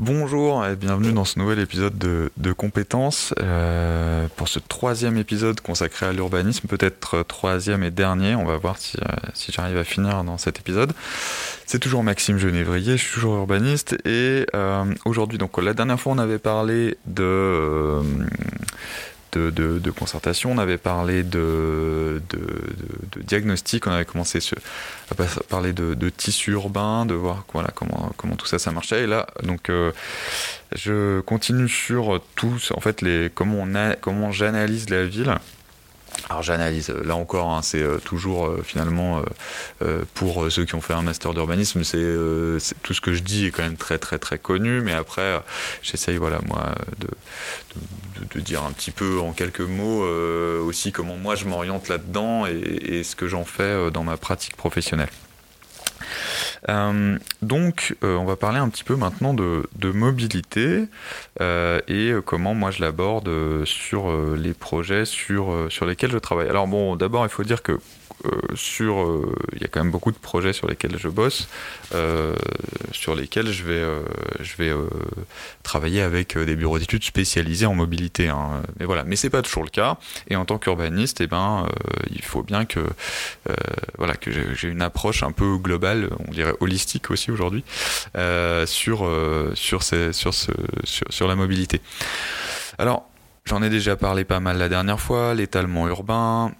Bonjour et bienvenue dans ce nouvel épisode de, de Compétences. Euh, pour ce troisième épisode consacré à l'urbanisme, peut-être troisième et dernier, on va voir si, euh, si j'arrive à finir dans cet épisode. C'est toujours Maxime Genévrier, je suis toujours urbaniste et euh, aujourd'hui, donc la dernière fois on avait parlé de euh, de, concertation, on avait parlé de, diagnostic, on avait commencé à parler de, tissu urbain, de voir comment, tout ça, ça marchait. Et là, donc, euh, je continue sur tout, en fait, les, comment, comment j'analyse la ville. Alors j'analyse, là encore, hein, c'est euh, toujours euh, finalement euh, pour ceux qui ont fait un master d'urbanisme, c'est tout ce que je dis est quand même très très très connu, mais après j'essaye voilà moi de, de, dire un petit peu en quelques mots aussi comment moi je m'oriente là-dedans et, ce que j'en fais dans ma pratique professionnelle. Euh, donc, euh, on va parler un petit peu maintenant de, mobilité euh, et comment moi je l'aborde sur les projets sur, sur lesquels je travaille. Alors bon, d'abord, il faut dire que sur, euh, il y a quand même beaucoup de projets sur lesquels je bosse, euh, sur lesquels je vais, je vais travailler avec des bureaux d'études spécialisés en mobilité. Hein. Mais voilà, mais c'est pas toujours le cas. Et en tant qu'urbaniste, eh ben, il faut bien que, voilà, que j'ai une approche un peu globale, on dirait holistique aussi aujourd'hui, sur, sur, ces, sur, ce, sur, sur la mobilité. Alors, J'en ai déjà parlé pas mal la dernière fois, l'étalement urbain,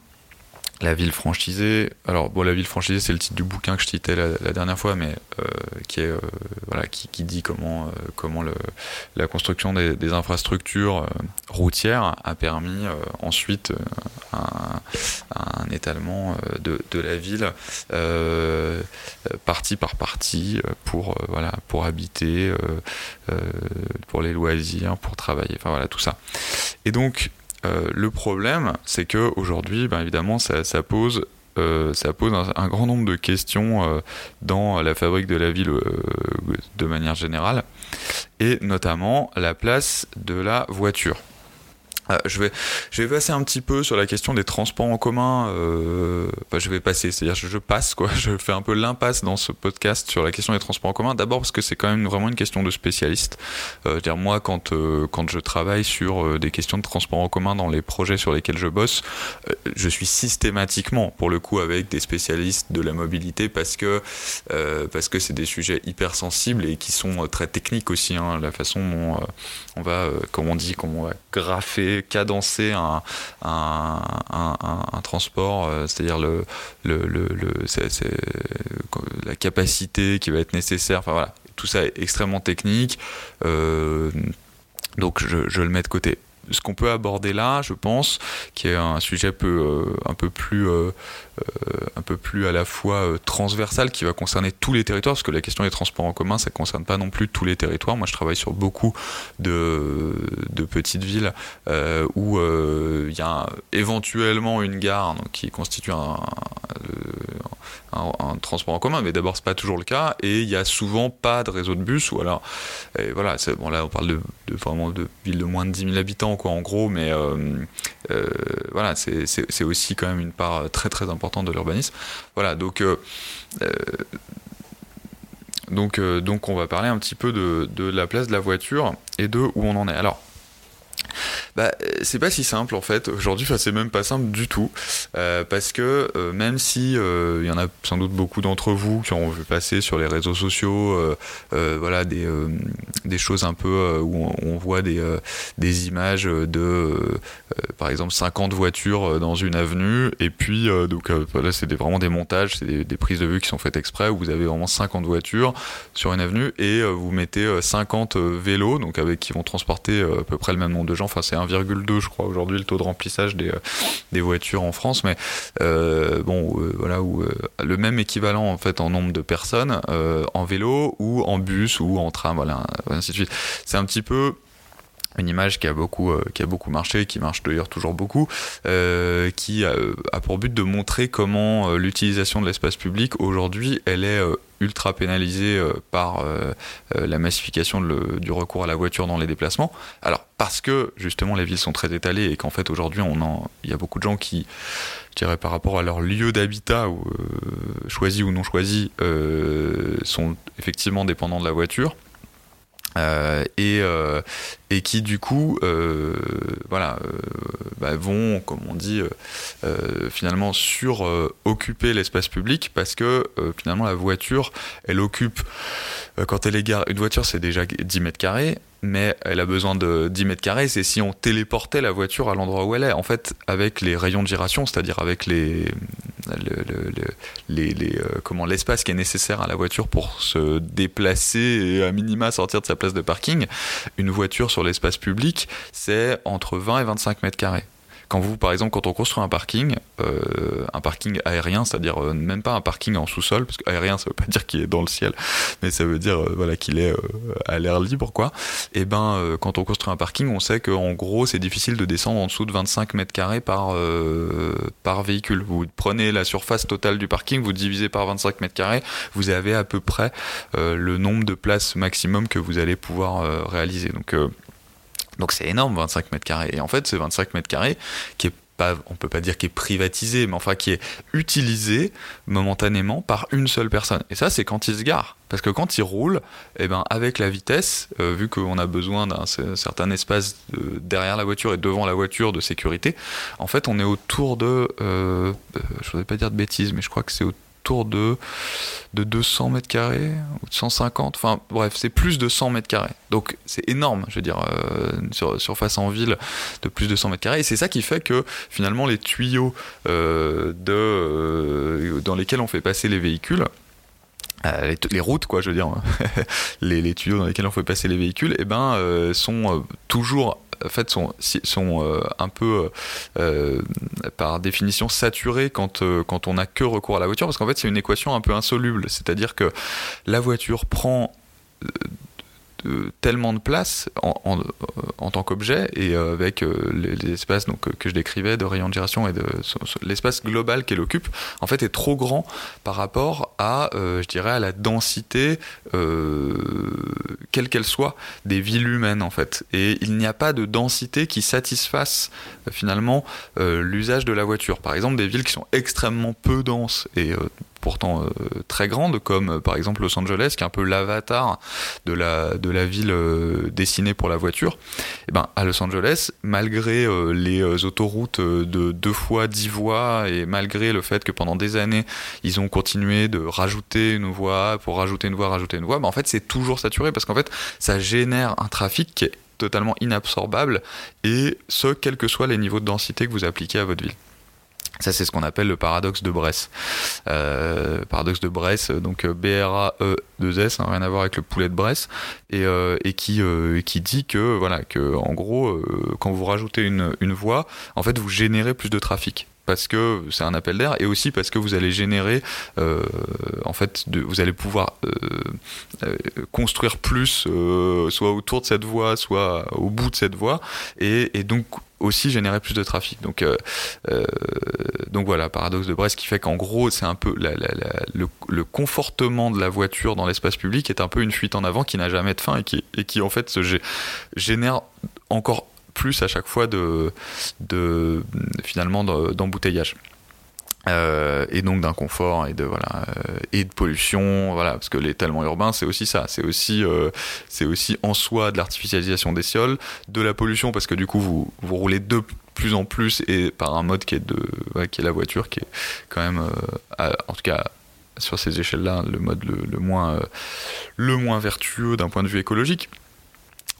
la ville franchisée. Alors bon, la ville franchisée, c'est le titre du bouquin que je citais la, dernière fois, mais euh, qui est euh, voilà, qui, qui, dit comment euh, comment le, la construction des, des infrastructures euh, routières a permis euh, ensuite un, un, étalement de, de, la ville partie par partie pour voilà pour habiter, pour les loisirs, pour travailler, enfin voilà tout ça. Et donc euh, le problème, c'est que aujourd'hui, ben, évidemment, ça, pose euh, un, grand nombre de questions euh, dans la fabrique de la ville de manière générale, et notamment la place de la voiture. Euh, je, vais, je vais passer un petit peu sur la question des transports en commun. Euh, enfin, je vais passer, c'est-à-dire je, je, passe quoi. Je fais un peu l'impasse dans ce podcast sur la question des transports en commun. D'abord parce que c'est quand même vraiment une question de spécialiste. Euh, dire moi quand euh, quand je travaille sur euh, des questions de transports en commun dans les projets sur lesquels je bosse, euh, je suis systématiquement pour le coup avec des spécialistes de la mobilité parce que parce c'est des sujets hyper sensibles et qui sont très techniques aussi. Hein, la façon dont on va, comme on dit, comment on va graffer cadencer un, transport, euh, c'est-à-dire le, c'est, la capacité qui va être nécessaire. Enfin voilà, tout ça est extrêmement technique. Euh, donc je, le mets de côté ce qu'on peut aborder là, je pense, qui est un sujet euh, un peu plus, euh, euh, un peu plus à la fois euh, transversal, qui va concerner tous les territoires, parce que la question des transports en commun, ça concerne pas non plus tous les territoires. Moi, je travaille sur beaucoup de, petites villes euh, où il y a éventuellement une gare qui constitue un, un, transport en commun, mais d'abord c'est pas toujours le cas, et il y a souvent pas de réseau de bus, ou alors, voilà, bon là on parle de, vraiment de villes de moins de 10 000 habitants, quoi, en gros, mais euh, euh, voilà, c'est aussi quand même une part très très importante de l'urbanisme. Voilà, donc euh, euh donc, euh, donc on va parler un petit peu de, de la place de la voiture et de où on en est. Alors, bah, c'est pas si simple en fait. Aujourd'hui, c'est même pas simple du tout. Euh, parce que euh, même si il euh, y en a sans doute beaucoup d'entre vous qui ont vu passer sur les réseaux sociaux, euh, euh, voilà, des, choses un peu où on, voit des, images de, par exemple, 50 voitures dans une avenue. Et puis, donc là, c'est vraiment des montages, c'est des, prises de vue qui sont faites exprès où vous avez vraiment 50 voitures sur une avenue et vous mettez 50 vélos, donc avec qui vont transporter à peu près le même nombre de gens. Enfin, c'est 1,2 je crois aujourd'hui le taux de remplissage des, euh, des voitures en France, mais euh, bon euh, voilà où le même équivalent en fait en nombre de personnes en vélo ou en bus ou en train, voilà ainsi de suite. C'est un petit peu une image qui a beaucoup qui a beaucoup marché qui marche d'ailleurs toujours beaucoup qui a, pour but de montrer comment l'utilisation de l'espace public aujourd'hui elle est ultra pénalisée par la massification du recours à la voiture dans les déplacements. Alors parce que justement les villes sont très étalées et qu'en fait aujourd'hui il y a beaucoup de gens qui je dirais par rapport à leur lieu d'habitat choisi ou non choisi sont effectivement dépendants de la voiture. Euh, et, euh, et qui du coup euh, voilà bah, vont comme on dit finalement sur occuper l'espace public parce que finalement la voiture elle occupe quand elle est garée une voiture c'est déjà 10 mètres carrés mais elle a besoin de 10 mètres carrés, c'est si on téléportait la voiture à l'endroit où elle est. En fait, avec les rayons de giration, c'est-à-dire avec les, les, euh, comment l'espace qui est nécessaire à la voiture pour se déplacer et à minima sortir de sa place de parking, une voiture sur l'espace public, c'est entre 20 et 25 mètres carrés. Quand vous, par exemple, quand on construit un parking, euh, un parking aérien, c'est-à-dire euh, même pas un parking en sous-sol, parce qu'aérien, ça veut pas dire qu'il est dans le ciel, mais ça veut dire euh, voilà qu'il est à l'air libre, quoi. Et eh ben, quand on construit un parking, on sait qu'en gros, c'est difficile de descendre en dessous de 25 mètres carrés par par véhicule. Vous prenez la surface totale du parking, vous divisez par 25 mètres carrés, vous avez à peu près le nombre de places maximum que vous allez pouvoir réaliser. Donc donc c'est énorme, 25 mètres carrés. Et en fait, c'est 25 mètres carrés qui est pas, on peut pas dire qui est privatisé, mais enfin qui est utilisé momentanément par une seule personne. Et ça, c'est quand il se gare. Parce que quand il roule, eh ben, avec la vitesse, euh, vu qu'on a besoin d'un certain espace derrière la voiture et devant la voiture de sécurité, en fait, on est autour de, euh, euh je voudrais pas dire de bêtises, mais je crois que c'est autour de, de 200 mètres carrés ou de 150. Enfin bref, c'est plus de 100 mètres carrés. Donc c'est énorme, je veux dire, euh, sur surface en ville de plus de 100 mètres carrés. Et c'est ça qui fait que finalement les tuyaux euh, de, euh, dans lesquels on fait passer les véhicules, les, routes, quoi, je veux dire, les, les, tuyaux dans lesquels on fait passer les véhicules, eh ben, sont toujours en fait sont, euh, un peu euh, par définition saturés quand, euh, quand on n'a que recours à la voiture parce qu'en fait c'est une équation un peu insoluble. C'est à dire que la voiture prend tellement de place en, en, en tant qu'objet et euh, avec euh, les, espaces donc, que je décrivais de rayon de gération et de l'espace global qu'elle occupe en fait est trop grand par rapport à euh, je dirais à la densité quelle qu'elle soit des villes humaines en fait. Et il n'y a pas de densité qui satisfasse finalement l'usage de la voiture. Par exemple des villes qui sont extrêmement peu denses et pourtant euh, très grandes, comme euh, par exemple Los Angeles, qui est un peu l'avatar de la, ville euh, dessinée pour la voiture, et eh ben, à Los Angeles, malgré les autoroutes de deux fois dix voies, et malgré le fait que pendant des années, ils ont continué de rajouter une voie pour rajouter une voie, rajouter une voie, ben, en fait, c'est toujours saturé parce qu'en fait, ça génère un trafic qui est totalement inabsorbable, et ce, quels que soient les niveaux de densité que vous appliquez à votre ville. Ça, c'est ce qu'on appelle le paradoxe de Bresse. Euh, paradoxe de Bresse, donc euh, B-R-A-E-2-S, hein, rien à voir avec le poulet de Bresse, et, euh, qui, euh, dit que, voilà, que en gros, euh, quand vous rajoutez une, une voie, en fait, vous générez plus de trafic parce que c'est un appel d'air et aussi parce que vous allez générer euh, en fait vous allez pouvoir euh, euh, construire plus soit autour de cette voie soit au bout de cette voie et, donc aussi générer plus de trafic. Donc, donc voilà, paradoxe de Brest qui fait qu'en gros, c'est un peu le, confortement de la voiture dans l'espace public est un peu une fuite en avant qui n'a jamais de fin et qui, et qui en fait se génère encore plus à chaque fois de, de finalement d'embouteillage. Euh, et donc d'inconfort et de voilà euh, et de pollution voilà parce que l'étalement urbain c'est aussi ça c'est aussi euh, c'est aussi en soi de l'artificialisation des sols de la pollution parce que du coup vous vous roulez de plus en plus et par un mode qui est de qui est la voiture qui est quand même en tout cas sur ces échelles là le mode le, le moins le moins vertueux d'un point de vue écologique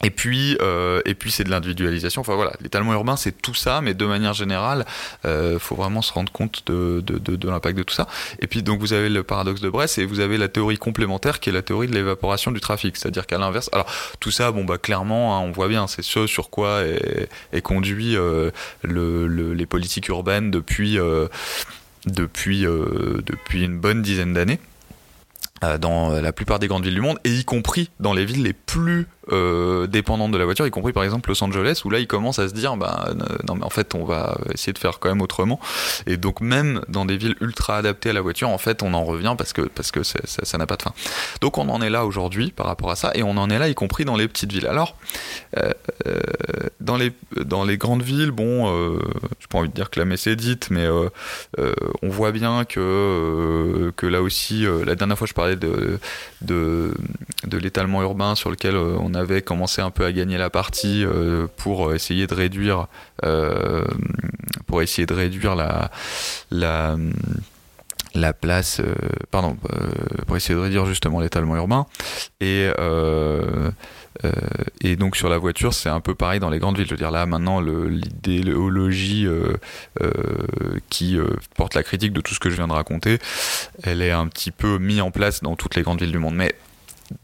et puis, euh, et puis c'est de l'individualisation. Enfin voilà, l'étalement urbain, c'est tout ça, mais de manière générale, euh, faut vraiment se rendre compte de, l'impact de tout ça. Et puis donc vous avez le paradoxe de Brest et vous avez la théorie complémentaire qui est la théorie de l'évaporation du trafic, c'est-à-dire qu'à l'inverse, alors tout ça, bon bah clairement, hein, on voit bien, c'est ce sur quoi est, conduit euh, le, le, les politiques urbaines depuis depuis depuis une bonne dizaine d'années dans la plupart des grandes villes du monde, et y compris dans les villes les plus euh, dépendante de la voiture, y compris par exemple Los Angeles, où là il commence à se dire, bah non mais en fait on va essayer de faire quand même autrement. Et donc même dans des villes ultra adaptées à la voiture, en fait on en revient parce que parce que ça n'a pas de fin. Donc on en est là aujourd'hui par rapport à ça, et on en est là y compris dans les petites villes. Alors euh, euh dans les dans les grandes villes, bon, euh, j'ai pas envie de dire que la messe est dite, mais euh, euh, on voit bien que que là aussi, la dernière fois je parlais de de, de l'étalement urbain sur lequel on a avait commencé un peu à gagner la partie pour essayer de réduire, pour essayer de réduire la, la la place, pardon, pour essayer de réduire justement l'étalement urbain. Et, euh, et donc sur la voiture, c'est un peu pareil dans les grandes villes. Je veux dire là maintenant, l'idéologie euh, euh, qui porte la critique de tout ce que je viens de raconter, elle est un petit peu mise en place dans toutes les grandes villes du monde. Mais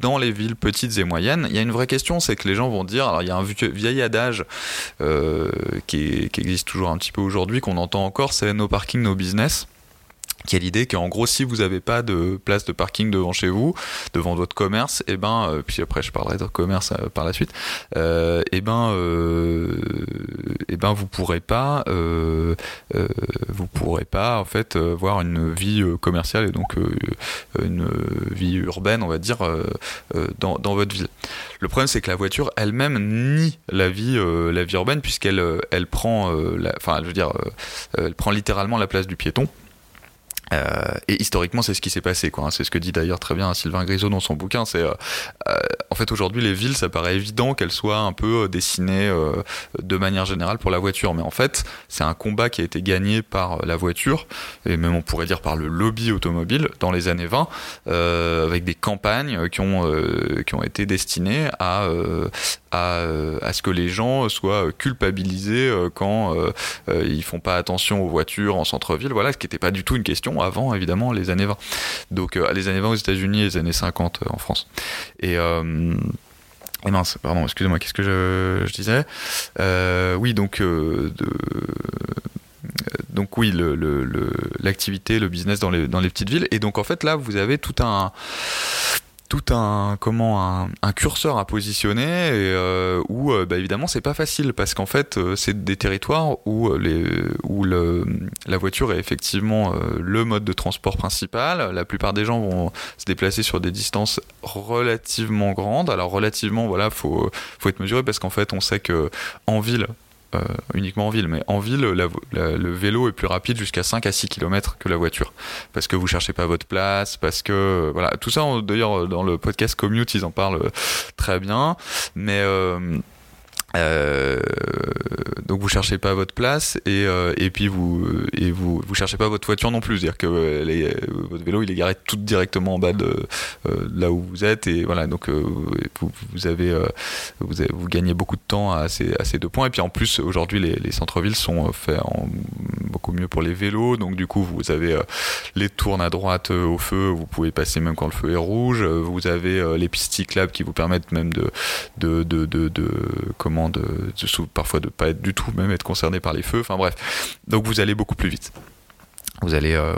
dans les villes petites et moyennes, il y a une vraie question, c'est que les gens vont dire, alors il y a un vieil adage qui, qui, existe toujours un petit peu aujourd'hui, qu'on entend encore, c'est no parking, no business qui a l'idée qu'en gros si vous n'avez pas de place de parking devant chez vous, devant votre commerce, et eh ben euh, puis après je parlerai de commerce euh, par la suite, euh, et eh ben et eh ben vous pourrez pas vous pourrez pas en fait voir une vie commerciale et donc une vie urbaine on va dire dans, dans votre ville. Le problème c'est que la voiture elle-même nie la vie la vie urbaine puisqu'elle elle prend enfin je veux dire elle prend littéralement la place du piéton. Euh, et historiquement, c'est ce qui s'est passé. Quoi. Hein. C'est ce que dit d'ailleurs très bien Sylvain Grisot dans son bouquin. C'est euh, euh, en fait aujourd'hui les villes, ça paraît évident qu'elles soient un peu dessinées de manière générale pour la voiture, mais en fait, c'est un combat qui a été gagné par la voiture et même on pourrait dire par le lobby automobile dans les années 20, avec des campagnes qui ont qui ont été destinées à à, à, ce que les gens soient culpabilisés quand ils font pas attention aux voitures en centre-ville. Voilà, ce qui n'était pas du tout une question avant évidemment les années 20. Donc euh, les années 20 aux États-Unis et les années 50 euh, en France. Et euh, et mince, pardon, excusez-moi, qu'est-ce que je, disais? Oui, donc, donc oui, l'activité, le, le, business dans les, dans les petites villes. Et donc en fait là, vous avez tout un tout un comment un, curseur à positionner et, euh, où euh, bah, évidemment c'est pas facile parce qu'en fait euh, c'est des territoires où les où la voiture est effectivement le mode de transport principal. La plupart des gens vont se déplacer sur des distances relativement grandes. Alors relativement voilà faut faut être mesuré parce qu'en fait on sait que en ville euh, uniquement en ville, mais en ville, le vélo est plus rapide jusqu'à 5 à 6 km que la voiture. Parce que vous cherchez pas votre place, parce que. Voilà, tout ça, d'ailleurs, dans le podcast Commute, ils en parlent très bien. Mais. Euh, euh, donc vous cherchez pas votre place et, euh, et puis vous et vous vous cherchez pas votre voiture non plus, c'est-à-dire que euh, votre vélo il est garé tout directement en bas de là où vous êtes et voilà. Donc vous, vous, avez, vous, vous gagnez beaucoup de temps à ces, à ces deux points. Et puis en plus aujourd'hui les, les centres-villes sont faits en, beaucoup mieux pour les vélos. Donc du coup vous avez les tournes à droite au feu, vous pouvez passer même quand le feu est rouge, vous avez les pistes cyclables qui vous permettent même de de, de, de, de comment de, parfois de pas être du tout même être concerné par les feux. Enfin bref, donc vous allez beaucoup plus vite. Vous allez euh,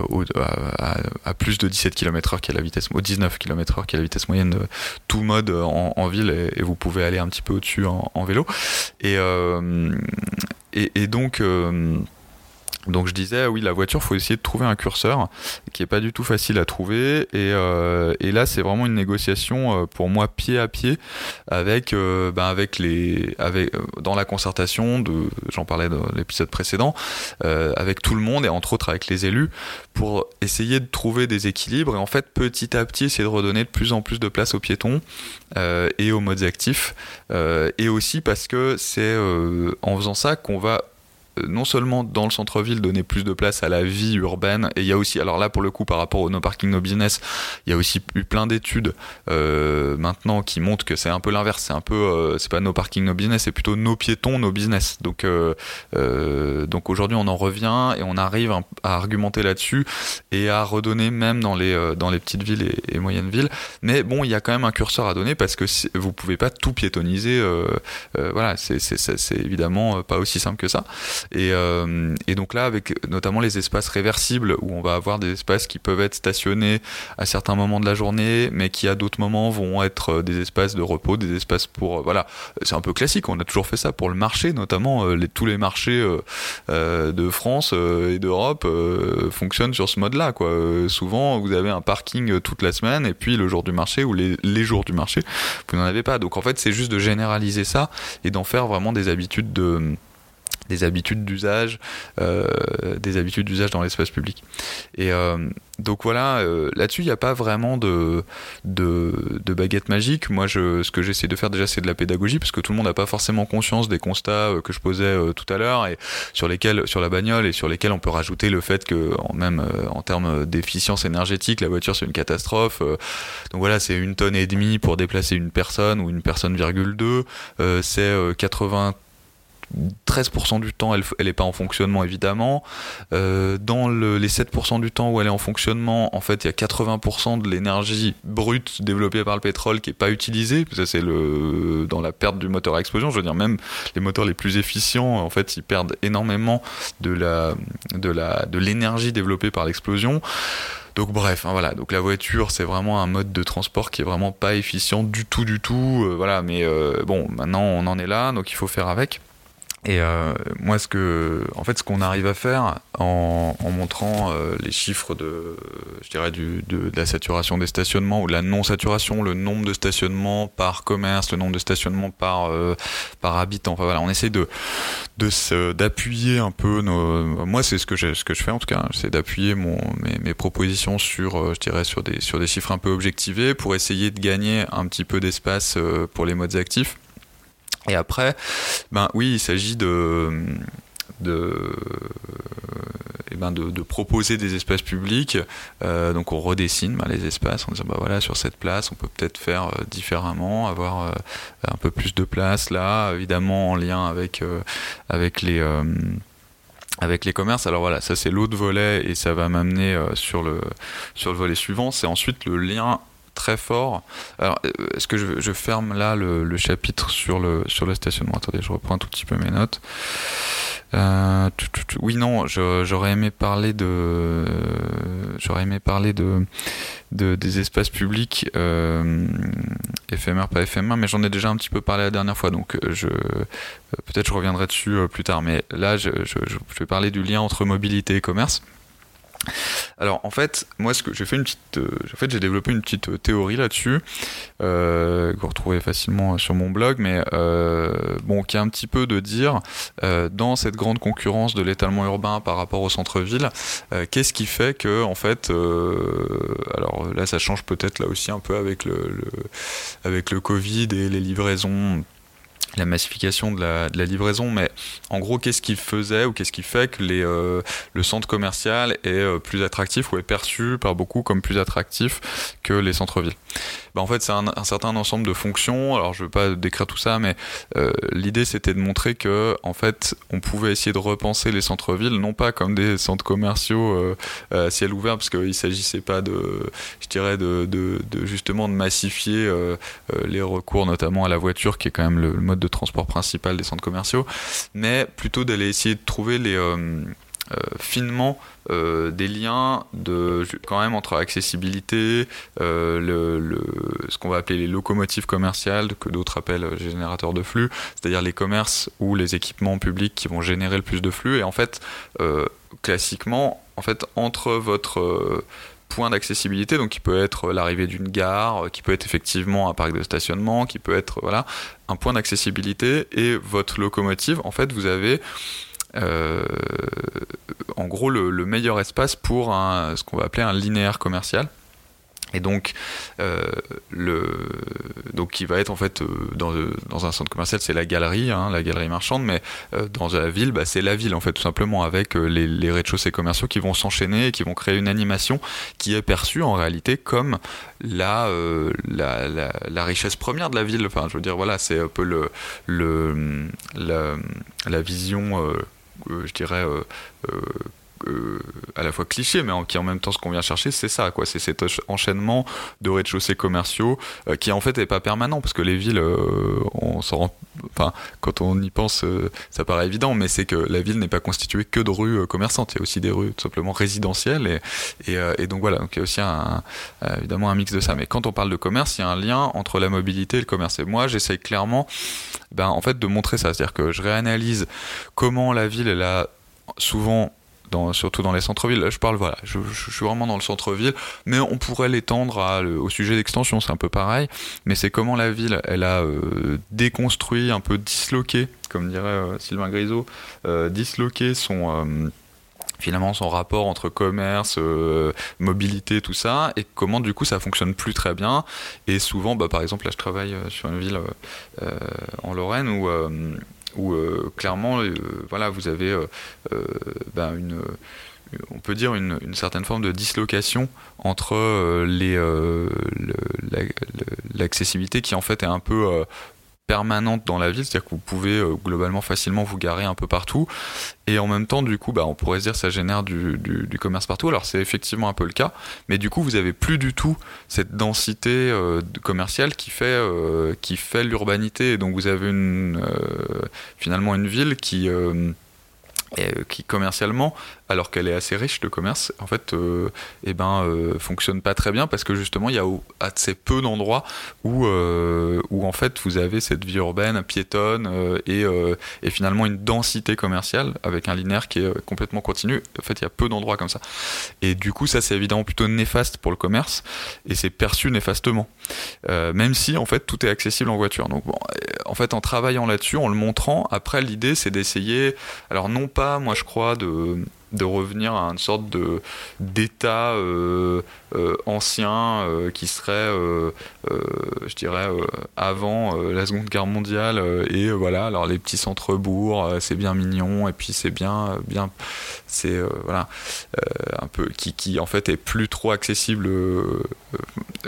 à, plus de 17 km/h qui est la vitesse, au 19 km/h qui est la vitesse moyenne de tout mode en, ville et, vous pouvez aller un petit peu au-dessus en, vélo. Et, euh, et, donc euh, donc je disais, oui, la voiture, faut essayer de trouver un curseur qui est pas du tout facile à trouver. Et, euh, là, c'est vraiment une négociation euh, pour moi pied à pied avec, euh, ben avec les, avec dans la concertation de, j'en parlais dans l'épisode précédent, avec tout le monde et entre autres avec les élus pour essayer de trouver des équilibres et en fait petit à petit essayer de redonner de plus en plus de place aux piétons et aux modes actifs et aussi parce que c'est en faisant ça qu'on va non seulement dans le centre-ville donner plus de place à la vie urbaine, et il y a aussi, alors là pour le coup par rapport au no parking no business, il y a aussi eu plein d'études euh, maintenant qui montrent que c'est un peu l'inverse, c'est un peu, euh, c'est pas no parking no business, c'est plutôt no piétons no business. Donc, euh, donc aujourd'hui on en revient et on arrive à argumenter là-dessus et à redonner même dans les dans les petites villes et, moyennes villes. Mais bon, il y a quand même un curseur à donner parce que vous pouvez pas tout piétoniser. voilà, c'est évidemment pas aussi simple que ça. Euh, et, donc là, avec notamment les espaces réversibles, où on va avoir des espaces qui peuvent être stationnés à certains moments de la journée, mais qui à d'autres moments vont être euh, des espaces de repos, des espaces pour... Euh, voilà, c'est un peu classique, on a toujours fait ça pour le marché, notamment les, tous les marchés de France et d'Europe fonctionnent sur ce mode-là. Quoi. souvent, vous avez un parking toute la semaine, et puis le jour du marché, ou les jours du marché, vous n'en avez pas. Donc en fait, c'est juste de généraliser ça et d'en faire vraiment des habitudes de des habitudes d'usage, euh, des habitudes d'usage dans l'espace public. Et euh, donc voilà, euh, là-dessus, il n'y a pas vraiment de, de, de, baguette magique. Moi, je, ce que j'essaie de faire déjà, c'est de la pédagogie, parce que tout le monde n'a pas forcément conscience des constats que je posais tout à l'heure, et sur lesquels, sur la bagnole, et sur lesquels on peut rajouter le fait que, en, même en termes d'efficience énergétique, la voiture, c'est une catastrophe. donc voilà, c'est une tonne et demie pour déplacer une personne, ou une personne virgule deux. c'est 80 13% du temps, elle n'est pas en fonctionnement évidemment. Euh, dans les 7% du temps où elle est en fonctionnement, en fait, il y a 80% de l'énergie brute développée par le pétrole qui n'est pas utilisée. Ça, c'est dans la perte du moteur à explosion. Je veux dire, même les moteurs les plus efficients, en fait, ils perdent énormément de l'énergie développée par l'explosion. Donc bref, hein, voilà. Donc la voiture, c'est vraiment un mode de transport qui est vraiment pas efficient du tout, du tout. Euh, voilà. Mais euh, bon, maintenant on en est là, donc il faut faire avec. Et euh, moi, ce que, en fait, ce qu'on arrive à faire en, montrant euh, les chiffres de, je dirais, du, de, la saturation des stationnements ou de la non-saturation, le nombre de stationnements par commerce, le nombre de stationnements par euh, par habitant. Enfin voilà, on essaie de d'appuyer un peu nos. Moi, c'est ce que ce que je fais en tout cas, c'est d'appuyer mes, mes, propositions sur, je dirais, sur des sur des chiffres un peu objectivés pour essayer de gagner un petit peu d'espace pour les modes actifs. Et après, ben oui, il s'agit de, de, eh ben de, proposer des espaces publics. Euh, donc on redessine ben, les espaces en disant bah voilà sur cette place on peut peut-être faire euh, différemment, avoir euh, un peu plus de place là, évidemment en lien avec avec les avec les commerces. Alors voilà, ça c'est l'autre volet et ça va m'amener sur le sur le volet suivant. C'est ensuite le lien très fort. Alors, euh, est-ce que je, ferme là le, chapitre sur le, sur le stationnement? Attendez, je reprends un tout petit peu mes notes. Euh, oui, non, j'aurais aimé parler de, j'aurais aimé parler de, des espaces publics euh, éphémères, pas éphémères, mais j'en ai déjà un petit peu parlé la dernière fois, donc je, peut-être je reviendrai dessus plus tard. Mais là, je vais parler du lien entre mobilité et commerce. Alors en fait, moi ce que j'ai fait une petite, euh, j'ai développé une petite euh, théorie là-dessus euh, que vous retrouvez facilement sur mon blog, mais bon qui a un petit peu de dire dans cette grande concurrence de l'étalement urbain par rapport au centre-ville, qu'est-ce qui fait que en fait, alors là ça change peut-être là aussi un peu avec avec le Covid et les livraisons la massification de la, de la, livraison, mais en gros, qu'est-ce qui faisait ou qu'est-ce qui fait que euh, le centre commercial est euh, plus attractif ou est perçu par beaucoup comme plus attractif que les centres-villes? Bah, En fait, c'est un, certain ensemble de fonctions. Alors, je ne veux pas décrire tout ça, mais euh, l'idée, c'était de montrer que, en fait, on pouvait essayer de repenser les centres-villes, non pas comme des centres commerciaux à ciel ouvert, parce qu'il ne s'agissait pas de, je dirais, de, justement de massifier les recours, notamment à la voiture, qui est quand même le mode de transport principal des centres commerciaux, mais plutôt d'aller essayer de trouver les, euh, euh, finement euh, des liens de, quand même entre accessibilité, le, ce qu'on va appeler les locomotives commerciales, que d'autres appellent générateurs de flux, c'est-à-dire les commerces ou les équipements publics qui vont générer le plus de flux. Et en fait, classiquement, en fait, entre votre point d'accessibilité, donc qui peut être l'arrivée d'une gare, qui peut être effectivement un parc de stationnement, qui peut être voilà un point d'accessibilité et votre locomotive. En fait, vous avez euh, en gros le, le, meilleur espace pour ce qu'on va appeler un linéaire commercial. Et donc, euh, qui va être en fait euh, dans, un centre commercial, c'est la galerie, hein, la galerie marchande, mais dans la ville, bah, c'est la ville en fait, tout simplement, avec les, rez-de-chaussée commerciaux qui vont s'enchaîner et qui vont créer une animation qui est perçue en réalité comme la, richesse première de la ville. Enfin, je veux dire, voilà, c'est un peu la vision, je dirais, euh, à la fois cliché, mais qui en même temps ce qu'on vient chercher, c'est ça, quoi. C'est cet enchaînement de rez-de-chaussée commerciaux euh, qui en fait n'est pas permanent parce que les villes, euh, on s'en rend, enfin, quand on y pense, ça paraît évident, mais c'est que la ville n'est pas constituée que de rues commerçantes. Il y a aussi des rues tout simplement résidentielles et, donc voilà. Donc il y a aussi évidemment un mix de ça. Mais quand on parle de commerce, il y a un lien entre la mobilité et le commerce. Et moi, j'essaye clairement, ben, en fait, de montrer ça, c'est-à-dire que je réanalyse comment la ville elle a souvent surtout dans les centres-villes. Là, je parle, voilà, je, suis vraiment dans le centre-ville, mais on pourrait l'étendre au sujet d'extension, c'est un peu pareil. Mais c'est comment la ville, elle a déconstruit, un peu disloqué, comme dirait Sylvain Grisot, disloqué son finalement son rapport entre commerce, euh, mobilité, tout ça, et comment du coup ça fonctionne plus très bien. Et souvent, bah, par exemple, là je travaille euh, sur une ville euh, en Lorraine où, où clairement, voilà, vous avez bah, une on peut dire une, une, certaine forme de dislocation entre les l'accessibilité qui en fait est un peu permanente dans la ville, c'est-à-dire que vous pouvez euh, globalement facilement vous garer un peu partout, et en même temps, du coup, bah, on pourrait se dire que ça génère du, commerce partout. Alors c'est effectivement un peu le cas, mais du coup, vous avez plus du tout cette densité euh, commerciale qui fait euh, qui fait l'urbanité, et donc vous avez une finalement une ville qui commercialement, alors qu'elle est assez riche de commerce, en fait, euh, eh ben, euh, fonctionne pas très bien parce que justement, il y a assez peu d'endroits où, euh, où en fait vous avez cette vie urbaine piétonne et, et, finalement une densité commerciale avec un linéaire qui est complètement continu. En fait, il y a peu d'endroits comme ça. Et du coup, ça c'est évidemment plutôt néfaste pour le commerce et c'est perçu néfastement. même si en fait tout est accessible en voiture. Donc bon, en fait, en travaillant là-dessus, en le montrant, après l'idée c'est d'essayer, alors non pas, moi je crois, de, de revenir à une sorte de d'état euh, euh, ancien euh, qui serait, je dirais, avant la Seconde Guerre mondiale. et voilà, alors les petits centres-bourgs, c'est bien mignon, et puis c'est bien, bien, c'est voilà, un peu qui, en fait est plus trop accessible,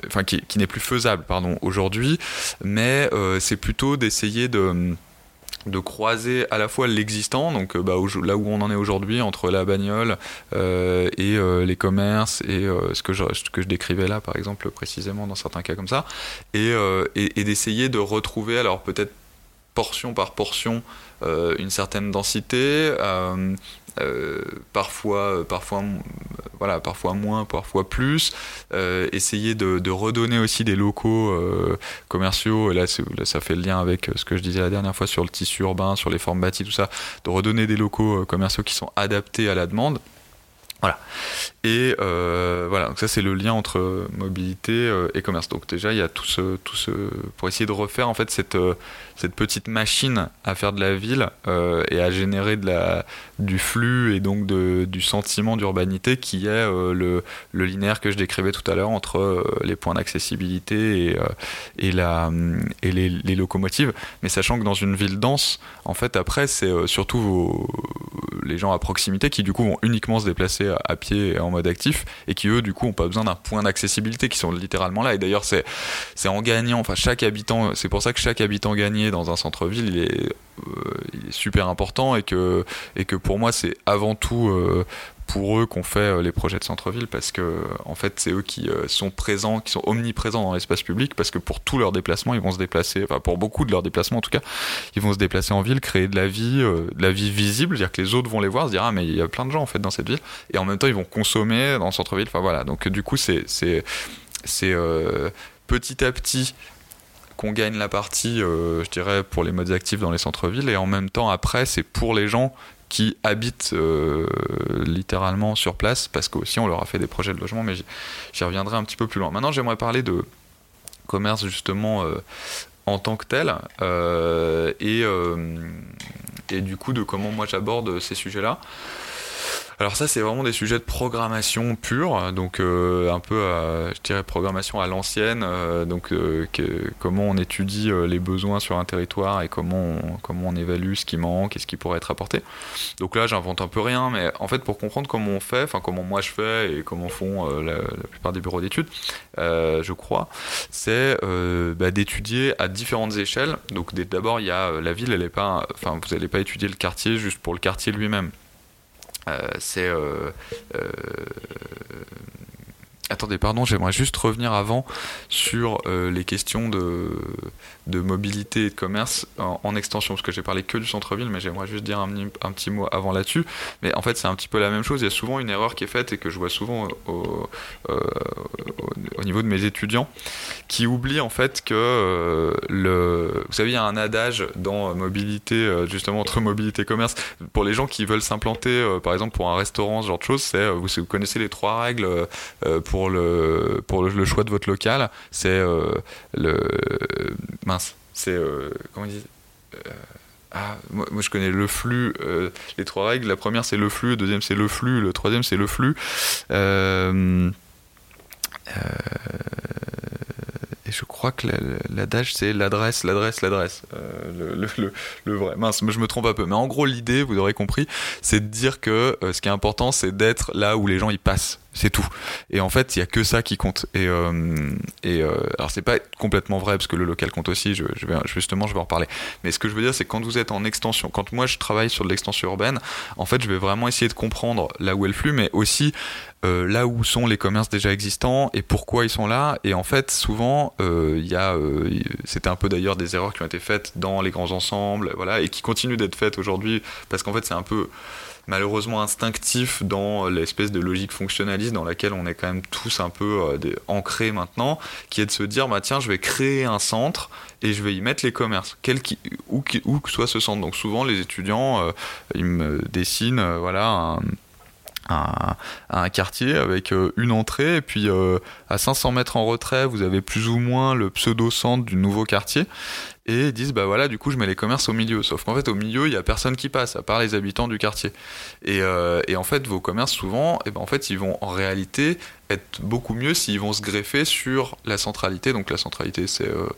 enfin qui, qui n'est plus faisable, pardon, aujourd'hui. Mais c'est plutôt d'essayer de de croiser à la fois l'existant, donc euh, bah, là où on en est aujourd'hui, entre la bagnole euh, et euh, les commerces et ce, que je, que je décrivais là, par exemple, précisément dans certains cas comme ça, et, d'essayer de retrouver, alors peut-être portion par portion, une certaine densité, parfois, parfois voilà, parfois moins, parfois plus. Euh, essayer de, redonner aussi des locaux euh, commerciaux, et là, ça fait le lien avec ce que je disais la dernière fois sur le tissu urbain, sur les formes bâties, tout ça, de redonner des locaux euh, commerciaux qui sont adaptés à la demande. Voilà. Et voilà, donc ça c'est le lien entre mobilité et commerce. Donc déjà il y a tout ce, tout ce pour essayer de refaire en fait cette cette petite machine à faire de la ville euh, et à générer de la, du flux et donc de, du sentiment d'urbanité qui est euh, le, le, linéaire que je décrivais tout à l'heure entre euh, les points d'accessibilité et, et, la, et les, les, locomotives. Mais sachant que dans une ville dense, en fait, après, c'est surtout les gens à proximité qui, du coup, vont uniquement se déplacer à, pied et en mode actif et qui, eux, du coup, n'ont pas besoin d'un point d'accessibilité qui sont littéralement là. Et d'ailleurs, c'est en gagnant, enfin, chaque habitant, c'est pour ça que chaque habitant gagné dans un centre-ville, il, est, euh, il est super important et que, et que pour moi, c'est avant tout euh, pour eux qu'on fait euh, les projets de centre-ville parce que en fait c'est eux qui sont présents, qui sont omniprésents dans l'espace public parce que pour tous leurs déplacements ils vont se déplacer, enfin pour beaucoup de leurs déplacements en tout cas, ils vont se déplacer en ville, créer de la vie, de la vie visible, c'est-à-dire que les autres vont les voir, se dire ah mais il y a plein de gens en fait dans cette ville. Et en même temps ils vont consommer dans le centre-ville, enfin voilà. Donc du coup c'est c'est c'est petit à petit qu'on gagne la partie, euh, je dirais, pour les modes actifs dans les centres-villes, et en même temps, après, c'est pour les gens qui habitent euh, littéralement sur place, parce qu'aussi on leur a fait des projets de logement, mais j'y reviendrai un petit peu plus loin. Maintenant, j'aimerais parler de commerce justement euh, en tant que tel, et, et du coup de comment moi j'aborde ces sujets-là. Alors ça, c'est vraiment des sujets de programmation pure, donc euh, un peu, je dirais, programmation à l'ancienne, euh, donc euh, comment on étudie les besoins sur un territoire et comment on, comment on évalue ce qui manque et ce qui pourrait être apporté. Donc là, j'invente un peu rien, mais en fait, pour comprendre comment on fait, enfin comment moi je fais et comment font la, plupart des bureaux d'études, je crois, c'est bah, d'étudier à différentes échelles. Donc d'abord, il y a la ville, elle est pas, enfin vous n'allez pas étudier le quartier juste pour le quartier lui-même. Euh, c'est euh, euh, Attendez, pardon, j'aimerais juste revenir avant sur euh, les questions de, mobilité et de commerce en, extension, parce que j'ai parlé que du centre-ville, mais j'aimerais juste dire un, petit mot avant là-dessus. Mais en fait, c'est un petit peu la même chose. Il y a souvent une erreur qui est faite et que je vois souvent au, euh, au, niveau de mes étudiants qui oublient en fait que euh, le. Vous savez, il y a un adage dans mobilité, justement entre mobilité et commerce. Pour les gens qui veulent s'implanter, par exemple, pour un restaurant, ce genre de choses, c'est vous connaissez les trois règles pour pour le, choix de votre local, c'est euh, le. Mince, c'est. Euh, comment on dit euh, ah, moi, je connais le flux, les trois règles. La première c'est le flux, le deuxième c'est le flux, le troisième c'est le flux. Et je crois que l'adage c'est l'adresse, l'adresse, l'adresse. Le, le, vrai. Mince, je me trompe un peu. Mais en gros, l'idée, vous aurez compris, c'est de dire que ce qui est important, c'est d'être là où les gens y passent. C'est tout. Et en fait, il y a que ça qui compte. Et, euh, et euh, alors c'est pas complètement vrai parce que le local compte aussi. Je, vais justement, je vais en reparler. Mais ce que je veux dire, c'est quand vous êtes en extension, quand moi je travaille sur de l'extension urbaine, en fait, je vais vraiment essayer de comprendre là où est le flux, mais aussi euh, là où sont les commerces déjà existants et pourquoi ils sont là. Et en fait, souvent, euh, il y a, euh, c'était un peu d'ailleurs des erreurs qui ont été faites dans les grands ensembles, voilà, et qui continuent d'être faites aujourd'hui parce qu'en fait, c'est un peu malheureusement instinctif dans l'espèce de logique fonctionnaliste dans laquelle on est quand même tous un peu ancrés maintenant, qui est de se dire bah tiens je vais créer un centre et je vais y mettre les commerces, quel qui, où, que soit ce centre. Donc souvent les étudiants ils me dessinent voilà un, un, quartier avec euh, une entrée. Et puis euh, à 500 mètres en retrait vous avez plus ou moins le pseudo centre du nouveau quartier. Et ils disent bah voilà du coup je mets les commerces au milieu. Sauf qu'en fait au milieu il y a personne qui passe à part les habitants du quartier. Et, euh, en fait vos commerces souvent et eh ben en fait ils vont en réalité être beaucoup mieux s'ils vont se greffer sur la centralité. Donc la centralité c'est euh,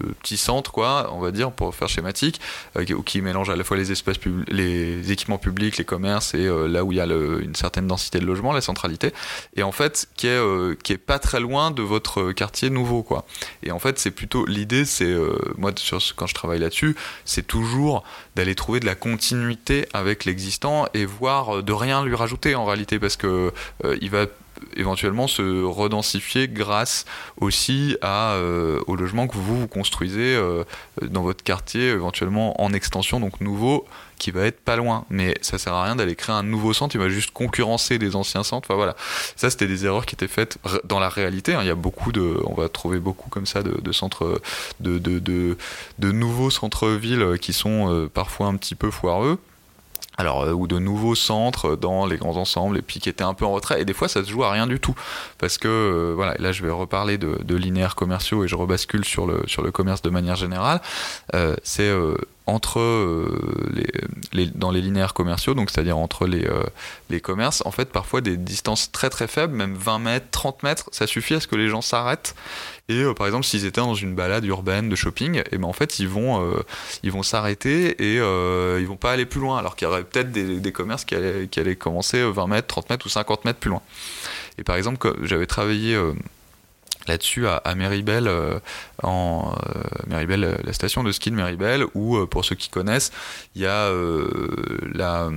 le petit centre quoi on va dire pour faire schématique euh, qui mélange à la fois les espaces les équipements publics les commerces et euh, là où il y a une certaine densité de logement la centralité. Et en fait qui est euh, qui est pas très loin de votre quartier nouveau quoi. Et en fait c'est plutôt l'idée c'est moi sur quand je travaille là-dessus, c'est toujours d'aller trouver de la continuité avec l'existant et voir euh, de rien lui rajouter en réalité parce que euh, il va éventuellement se redensifier grâce aussi euh, au logement que vous, vous construisez dans votre quartier, éventuellement en extension, donc nouveau, qui va être pas loin. Mais ça sert à rien d'aller créer un nouveau centre, il va juste concurrencer les anciens centres. Enfin voilà, ça c'était des erreurs qui étaient faites dans la réalité. Hein. Il y a beaucoup de, on va trouver beaucoup comme ça de, centres, de, de nouveaux centres-villes qui sont euh, parfois un petit peu foireux alors euh, ou de nouveaux centres dans les grands ensembles et puis qui étaient un peu en retrait et des fois ça se joue à rien du tout parce que euh, voilà là je vais reparler de, linéaires commerciaux et je rebascule sur le sur le commerce de manière générale euh, c'est euh, entre euh, les, dans les linéaires commerciaux, donc c'est-à-dire entre les, euh, les commerces, en fait, parfois des distances très très faibles, même 20 mètres, 30 mètres, ça suffit à ce que les gens s'arrêtent. Et euh, par exemple, s'ils étaient dans une balade urbaine de shopping, et eh ben en fait, ils vont euh, ils vont s'arrêter et euh, ils vont pas aller plus loin, alors qu'il y aurait peut-être des, commerces qui allaient, qui allaient commencer 20 mètres, 30 mètres ou 50 mètres plus loin. Et par exemple, j'avais travaillé là-dessus à, à Meribel, euh, en euh, la station de ski de Meribel, où euh, pour ceux qui connaissent, il y a la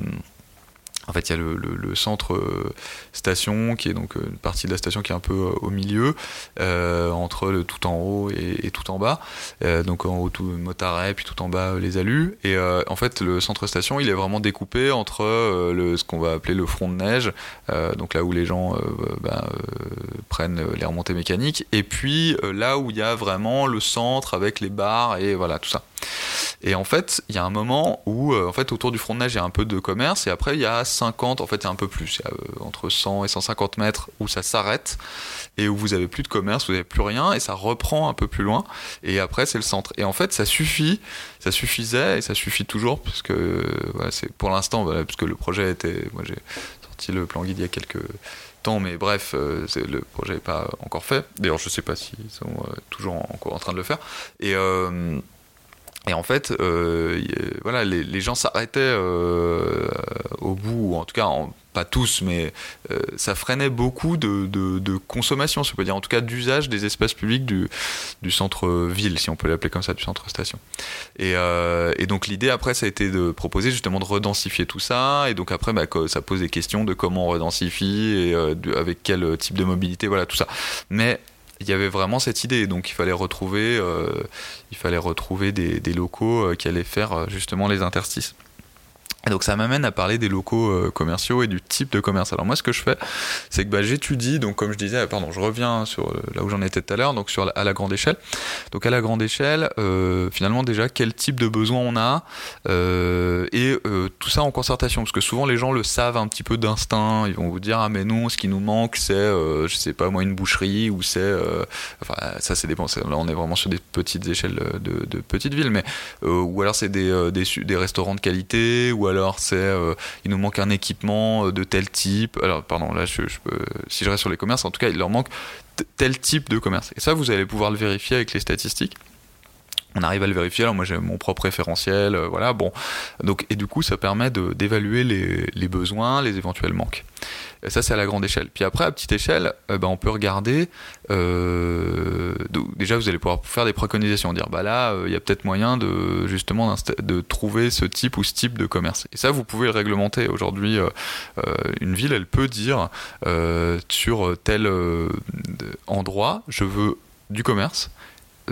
en fait, il y a le, centre euh, station qui est donc une partie de la station qui est un peu au milieu, euh, entre le tout en haut et, tout en bas. Euh, donc en haut tout Motaret, puis tout en bas les alus. Et en fait, le centre station, il est vraiment découpé entre le, ce qu'on va appeler le front de neige, donc là où les gens bah, prennent les remontées mécaniques, et puis là où il y a vraiment le centre avec les bars et voilà tout ça. Et en fait, il y a un moment où, euh, en fait, autour du front de neige, il y a un peu de commerce, et après, il y a 50, en fait, il y a un peu plus, y euh, entre 100 et 150 mètres où ça s'arrête, et où vous avez plus de commerce, vous n'avez plus rien, et ça reprend un peu plus loin, et après, c'est le centre. Et en fait, ça suffit, ça suffisait, et ça suffit toujours, c'est pour l'instant, le projet était, moi, j'ai sorti le plan guide il y a quelques temps, mais bref, euh, le projet n'est pas encore fait. D'ailleurs, je ne sais pas s'ils sont euh, toujours en train de le faire. Et, euh, Et en fait, euh, voilà, les, gens s'arrêtaient euh, au bout, ou en tout cas, pas tous, mais euh, ça freinait beaucoup de, consommation, si on peut dire, en tout cas d'usage des espaces publics du, centre-ville, si on peut l'appeler comme ça, du centre-station. Et, donc l'idée après, ça a été de proposer justement de redensifier tout ça, et donc après, bah, ça pose des questions de comment on redensifie, et avec quel type de mobilité, voilà, tout ça. Mais il y avait vraiment cette idée. Donc il fallait retrouver, euh, retrouver des, des locaux euh, qui allaient faire euh, justement les interstices. Donc ça m'amène à parler des locaux euh, commerciaux et du type de commerce. Alors moi ce que je fais, c'est que bah, j'étudie, donc comme je disais, pardon, je reviens sur euh, là où j'en étais tout à l'heure, donc sur à la grande échelle. Donc à la grande échelle, euh, finalement déjà quel type de besoin on a et tout ça en concertation, parce que souvent les gens le savent un petit peu d'instinct. Ils vont vous dire ah mais non, ce qui nous manque c'est je sais pas moi une boucherie ou c'est enfin ça c'est dépend. Là on est vraiment sur des petites échelles de, de petites villes, mais ou alors c'est des, des, des restaurants de qualité ou alors c'est euh, il nous manque un équipement euh, de tel type. Alors, pardon, là, je, si je reste sur les commerces, en tout cas, il leur manque tel type de commerce. Et ça, vous allez pouvoir le vérifier avec les statistiques on arrive à le vérifier. Alors moi j'ai mon propre référentiel, euh, voilà. Bon, donc et du coup ça permet d'évaluer les, besoins, les éventuels manques. Ça c'est à la grande échelle. Puis après à petite échelle, euh, ben, on peut regarder. Euh, déjà vous allez pouvoir faire des préconisations, dire bah là il y a peut-être moyen de justement de trouver ce type ou ce type de commerce. Et ça vous pouvez le réglementer. Aujourd'hui une ville elle peut dire sur tel endroit je veux du commerce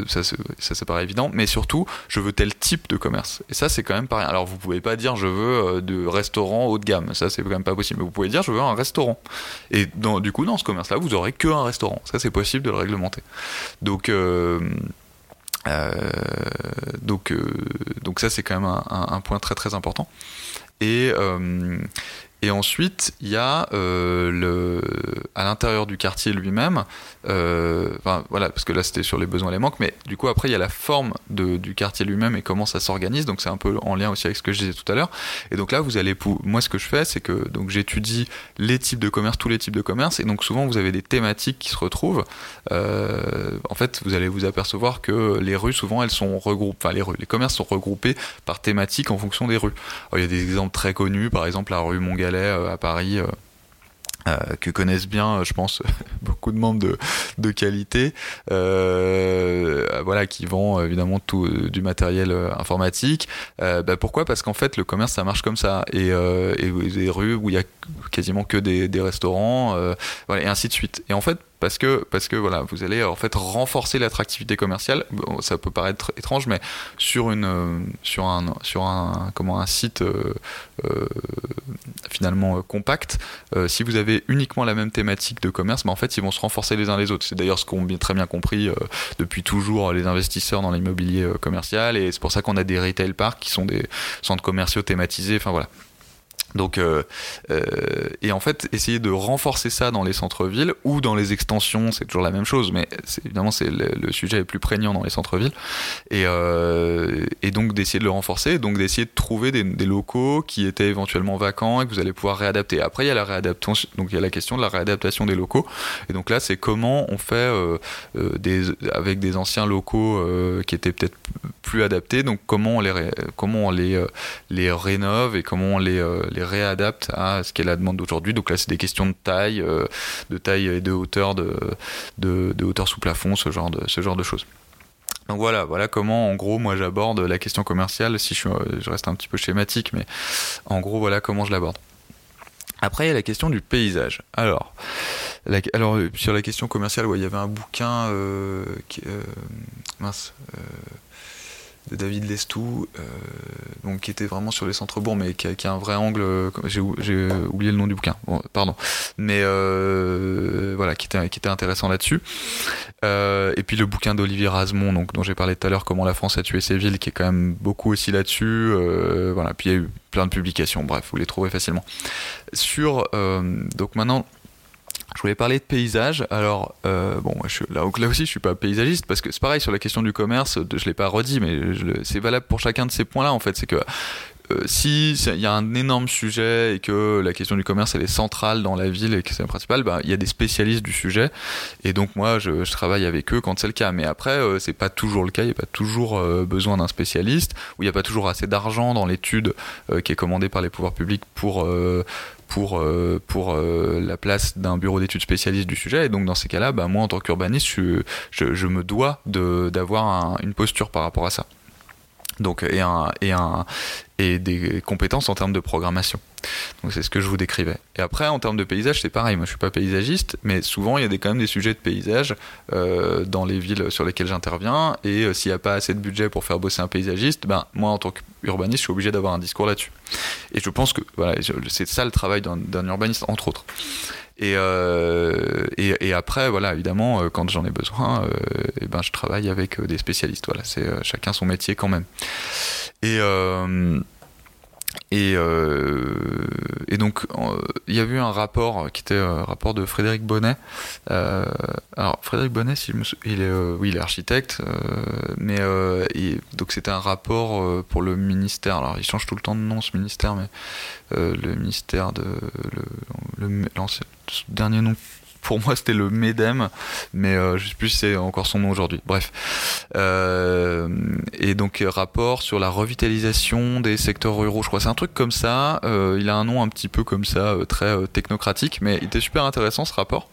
ça, ça, paraît évident, mais surtout, je veux tel type de commerce. Et ça, c'est quand même pas rien. Alors, vous pouvez pas dire je veux euh, de restaurant haut de gamme, ça, c'est quand même pas possible. Mais vous pouvez dire je veux un restaurant. Et du coup, dans ce commerce-là, vous aurez que un restaurant. Ça, c'est possible de le réglementer. Donc, euh, euh, donc, donc ça, c'est quand même un, point très très important. Et, et ensuite, il y a euh, le, à l'intérieur du quartier lui-même, euh, enfin voilà, parce que là c'était sur les besoins et les manques, mais du coup après il y a la forme de, du quartier lui-même et comment ça s'organise, donc c'est un peu en lien aussi avec ce que je disais tout à l'heure. Et donc là, vous allez, moi ce que je fais, c'est que donc j'étudie les types de commerce, tous les types de commerce, et donc souvent vous avez des thématiques qui se retrouvent. Euh, en fait, vous allez vous apercevoir que les rues souvent elles sont regroupées, enfin les rues, les commerces sont regroupés par thématiques en fonction des rues. Il y a des exemples très connus, par exemple la rue Montgal euh, à Paris. Euh, euh, que connaissent bien, je pense, beaucoup de membres de, de qualité, voilà, qui vont évidemment tout du matériel informatique. Bah, pourquoi? Parce qu'en fait, le commerce, ça marche comme ça, et, et rues où il y a quasiment que des, restaurants, voilà, et ainsi de suite. Et en fait, parce que parce que voilà, vous allez en fait renforcer l'attractivité commerciale. ça peut paraître étrange, mais sur une euh, sur un sur un comment un site euh, euh, finalement compact, si vous avez uniquement la même thématique de commerce, mais en fait ils vont se renforcer les uns les autres. C'est d'ailleurs ce qu'ont très bien compris depuis toujours les investisseurs dans l'immobilier commercial, et c'est pour ça qu'on a des retail parks qui sont des centres commerciaux thématisés. Enfin voilà. Donc, euh, euh, et en fait, essayer de renforcer ça dans les centres-villes ou dans les extensions, c'est toujours la même chose, mais évidemment, c'est le, sujet est plus prégnant dans les centres-villes. Et, euh, et, donc, d'essayer de le renforcer, donc d'essayer de trouver des, locaux qui étaient éventuellement vacants et que vous allez pouvoir réadapter. Après, il y a la réadaptation, donc il y a la question de la réadaptation des locaux. Et donc là, c'est comment on fait euh, euh des, avec des anciens locaux euh, qui étaient peut-être plus adaptés, donc comment on les, comment on les, les rénove et comment on les, les réadapte à ce qu'est la demande d'aujourd'hui. Donc là, c'est des questions de taille, euh, de taille et de hauteur, de, de, hauteur sous plafond, ce genre de, ce genre de choses. Donc voilà, voilà comment en gros moi j'aborde la question commerciale. Si je, je reste un petit peu schématique, mais en gros voilà comment je l'aborde. Après, il y a la question du paysage. Alors, alors sur la question commerciale, il y avait un bouquin euh, euh, mince, David Lestou, euh, donc qui était vraiment sur les centres-bourgs, mais qui a, un vrai angle. Euh, j'ai oublié le nom du bouquin, pardon. Mais euh, voilà, qui était, qui était intéressant là-dessus. et puis le bouquin d'Olivier Rasmont, donc dont j'ai parlé tout à l'heure, Comment la France a tué ses villes, qui est quand même beaucoup aussi là-dessus. voilà. Puis il y a eu plein de publications. Bref, vous les trouvez facilement. Sur donc maintenant je voulais parler de paysage. Alors, euh, bon, là, aussi, je suis pas paysagiste parce que c'est pareil sur la question du commerce. Je l'ai pas redit, mais c'est valable pour chacun de ces points-là. En fait, c'est que si il y a un énorme sujet et que la question du commerce elle est centrale dans la ville et que c'est la principale, bah, il y a des spécialistes du sujet et donc moi je, travaille avec eux quand c'est le cas. Mais après c'est pas toujours le cas, il n'y a pas toujours besoin d'un spécialiste ou il n'y a pas toujours assez d'argent dans l'étude qui est commandée par les pouvoirs publics pour pour, euh, pour euh, la place d'un bureau d'études spécialiste du sujet. Et donc, dans ces cas-là, bah, moi, en tant qu'urbaniste, je, je, me dois d'avoir une posture par rapport à ça. Donc, et, un, et, un, et des compétences en termes de programmation. Donc c'est ce que je vous décrivais. Et après, en termes de paysage, c'est pareil. Moi, je suis pas paysagiste, mais souvent, il y a des, quand même des sujets de paysage euh, dans les villes sur lesquelles j'interviens. Et euh, s'il n'y a pas assez de budget pour faire bosser un paysagiste, ben, moi, en tant qu'urbaniste, je suis obligé d'avoir un discours là-dessus. Et je pense que c'est ça le travail d'un urbaniste, entre autres. Et, euh, et, et, après, voilà, évidemment, quand j'en ai besoin, et ben, je travaille avec des spécialistes. Voilà, c'est chacun son métier quand même. Et et, euh, et donc, il y a eu un rapport qui était un rapport de Frédéric Bonnet. Euh, alors, Frédéric Bonnet, il, est, euh, oui, il est architecte, mais donc c'était un rapport pour le ministère. Alors, il change tout le temps de nom, ce ministère, mais le ministère de. Le, le dernier nom pour moi c'était le MEDEM, mais euh, je sais plus si c'est encore son nom aujourd'hui. Bref. Euh, et donc rapport sur la revitalisation des secteurs ruraux, je crois. C'est un truc comme ça. Euh, il a un nom un petit peu comme ça, très technocratique, mais il était super intéressant ce rapport.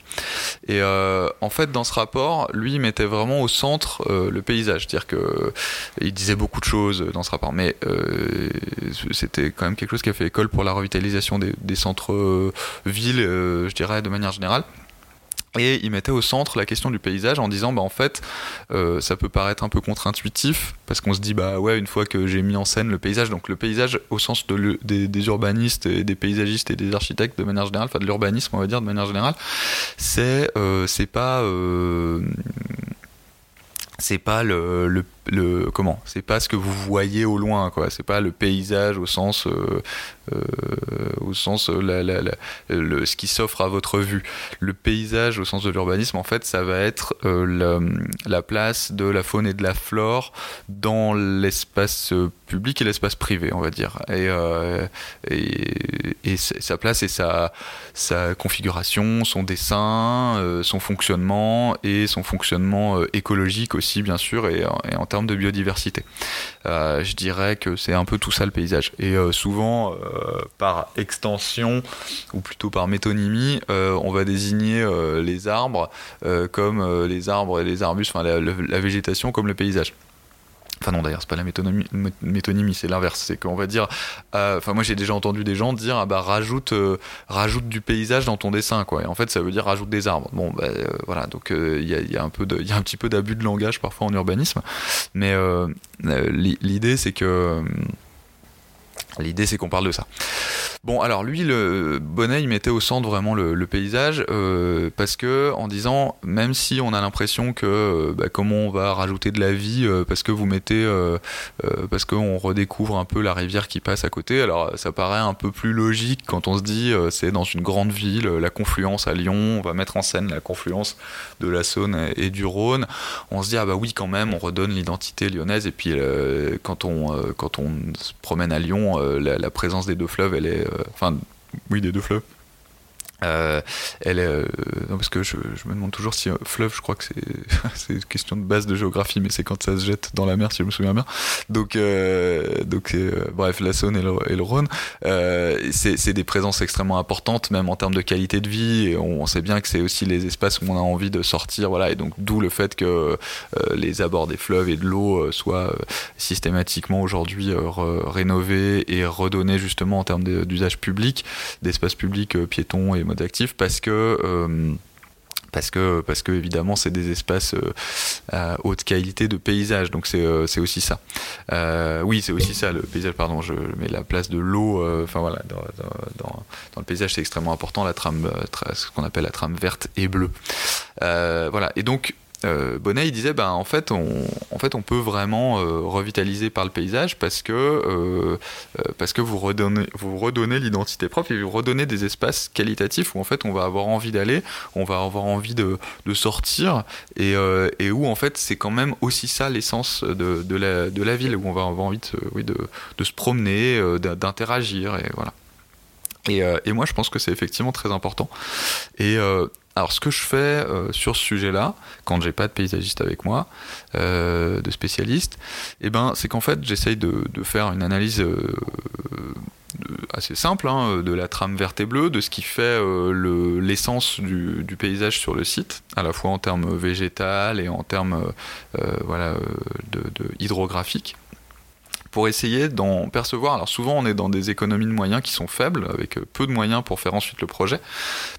Et en fait, dans ce rapport, lui, il mettait vraiment au centre le paysage, c'est-à-dire que il disait beaucoup de choses dans ce rapport, mais c'était quand même quelque chose qui a fait école pour la revitalisation des, des centres villes, je dirais de manière générale. Et il mettait au centre la question du paysage en disant bah en fait euh, ça peut paraître un peu contre-intuitif parce qu'on se dit bah ouais une fois que j'ai mis en scène le paysage donc le paysage au sens de des, urbanistes et des paysagistes et des architectes de manière générale enfin de l'urbanisme on va dire de manière générale c'est euh, pas euh, c'est pas le, le le comment c'est pas ce que vous voyez au loin quoi. C'est pas le paysage au sens euh, euh, au sens euh, la, ce qui s'offre à votre vue le paysage au sens de l'urbanisme en fait ça va être la, la, place de la faune et de la flore dans l'espace public et l'espace privé on va dire et, et, sa place et sa, sa configuration son dessin son fonctionnement et son fonctionnement écologique aussi bien sûr et, en termes de biodiversité. Euh, je dirais que c'est un peu tout ça le paysage. Et euh, souvent, euh, par extension, ou plutôt par métonymie, on va désigner les arbres comme les arbres et les arbustes, enfin la végétation comme le paysage. Enfin non d'ailleurs c'est pas la métonymie, c'est l'inverse. C'est qu'on va dire, euh, enfin moi j'ai déjà entendu des gens dire ah bah rajoute euh, rajoute du paysage dans ton dessin quoi. Et en fait ça veut dire rajoute des arbres. Bon bah euh, voilà donc il y a, un peu y a un petit peu d'abus de langage parfois en urbanisme, mais l'idée c'est que L'idée, c'est qu'on parle de ça. Bon, alors lui, le Bonnet, il mettait au centre vraiment le, paysage euh, parce que en disant, même si on a l'impression que euh, bah, comment on va rajouter de la vie euh, parce que vous mettez, parce qu'on redécouvre un peu la rivière qui passe à côté. Alors, ça paraît un peu plus logique quand on se dit, c'est dans une grande ville, la confluence à Lyon, on va mettre en scène la confluence de la Saône et du Rhône. On se dit, ah bah oui, quand même, on redonne l'identité lyonnaise. Et puis, quand on quand on se promène à Lyon euh, la, présence des deux fleuves, elle est. Euh, enfin, oui, des deux fleuves. Euh, elle est, non, parce que je, me demande toujours si fleuve, je crois que c'est une question de base de géographie, mais c'est quand ça se jette dans la mer, si je me souviens bien. Donc, donc bref, la Saône et le, et le Rhône, c'est des présences extrêmement importantes, même en termes de qualité de vie. Et on, sait bien que c'est aussi les espaces où on a envie de sortir, voilà. Et donc, d'où le fait que les abords des fleuves et de l'eau soient systématiquement aujourd'hui rénovés et redonnés justement en termes d'usage public, d'espace public piétons et mode actif parce que euh, parce que parce que évidemment c'est des espaces euh, à haute qualité de paysage. Donc c'est euh, aussi ça. Oui c'est aussi ça le paysage pardon je mets la place de l'eau enfin voilà dans, dans, le paysage c'est extrêmement important la trame ce qu'on appelle la trame verte et bleue. Voilà. Et donc euh, Bonnet il disait ben en fait on peut vraiment euh, revitaliser par le paysage parce que euh, vous redonnez l'identité propre et vous redonnez des espaces qualitatifs où en fait on va avoir envie d'aller on va avoir envie de, sortir et, où en fait c'est quand même aussi ça l'essence de, la, ville où on va avoir envie de se promener d'interagir et voilà. Et, et, moi je pense que c'est effectivement très important. Et alors, ce que je fais euh, sur ce sujet-là, quand j'ai pas de paysagiste avec moi, euh, de spécialiste, eh ben, c'est qu'en fait, j'essaye de, faire une analyse euh, assez simple hein, de la trame verte et bleue, de ce qui fait l'essence du, paysage sur le site, à la fois en termes végétal et en termes voilà, de, hydrographiques pour essayer d'en percevoir. Alors souvent on est dans des économies de moyens qui sont faibles, avec euh, peu de moyens pour faire ensuite le projet.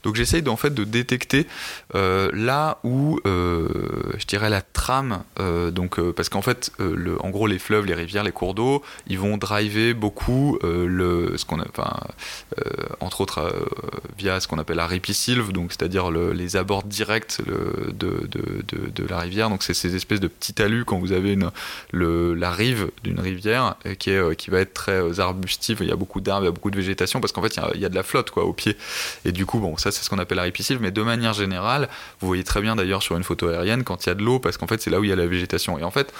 Donc j'essaye en fait de détecter euh, là où euh, je dirais la trame, donc parce qu'en fait, le, en gros les fleuves, les rivières, les cours d'eau, ils vont driver beaucoup le, ce qu'on, enfin, entre autres via ce qu'on appelle la ripisylve, donc c'est-à-dire les abords directs de, de, de, la rivière. Donc c'est ces espèces de petits talus quand vous avez une, la rive d'une rivière qui, est, euh, qui va être très euh, arbustive. Il y a beaucoup d'arbres, il y a beaucoup de végétation parce qu'en fait, il y, a, de la flotte quoi, au pied. Et du coup, bon, ça, c'est ce qu'on appelle la ripisylve. Mais de manière générale, vous voyez très bien d'ailleurs sur une photo aérienne quand il y a de l'eau parce qu'en fait, c'est là où il y a la végétation. Et en fait,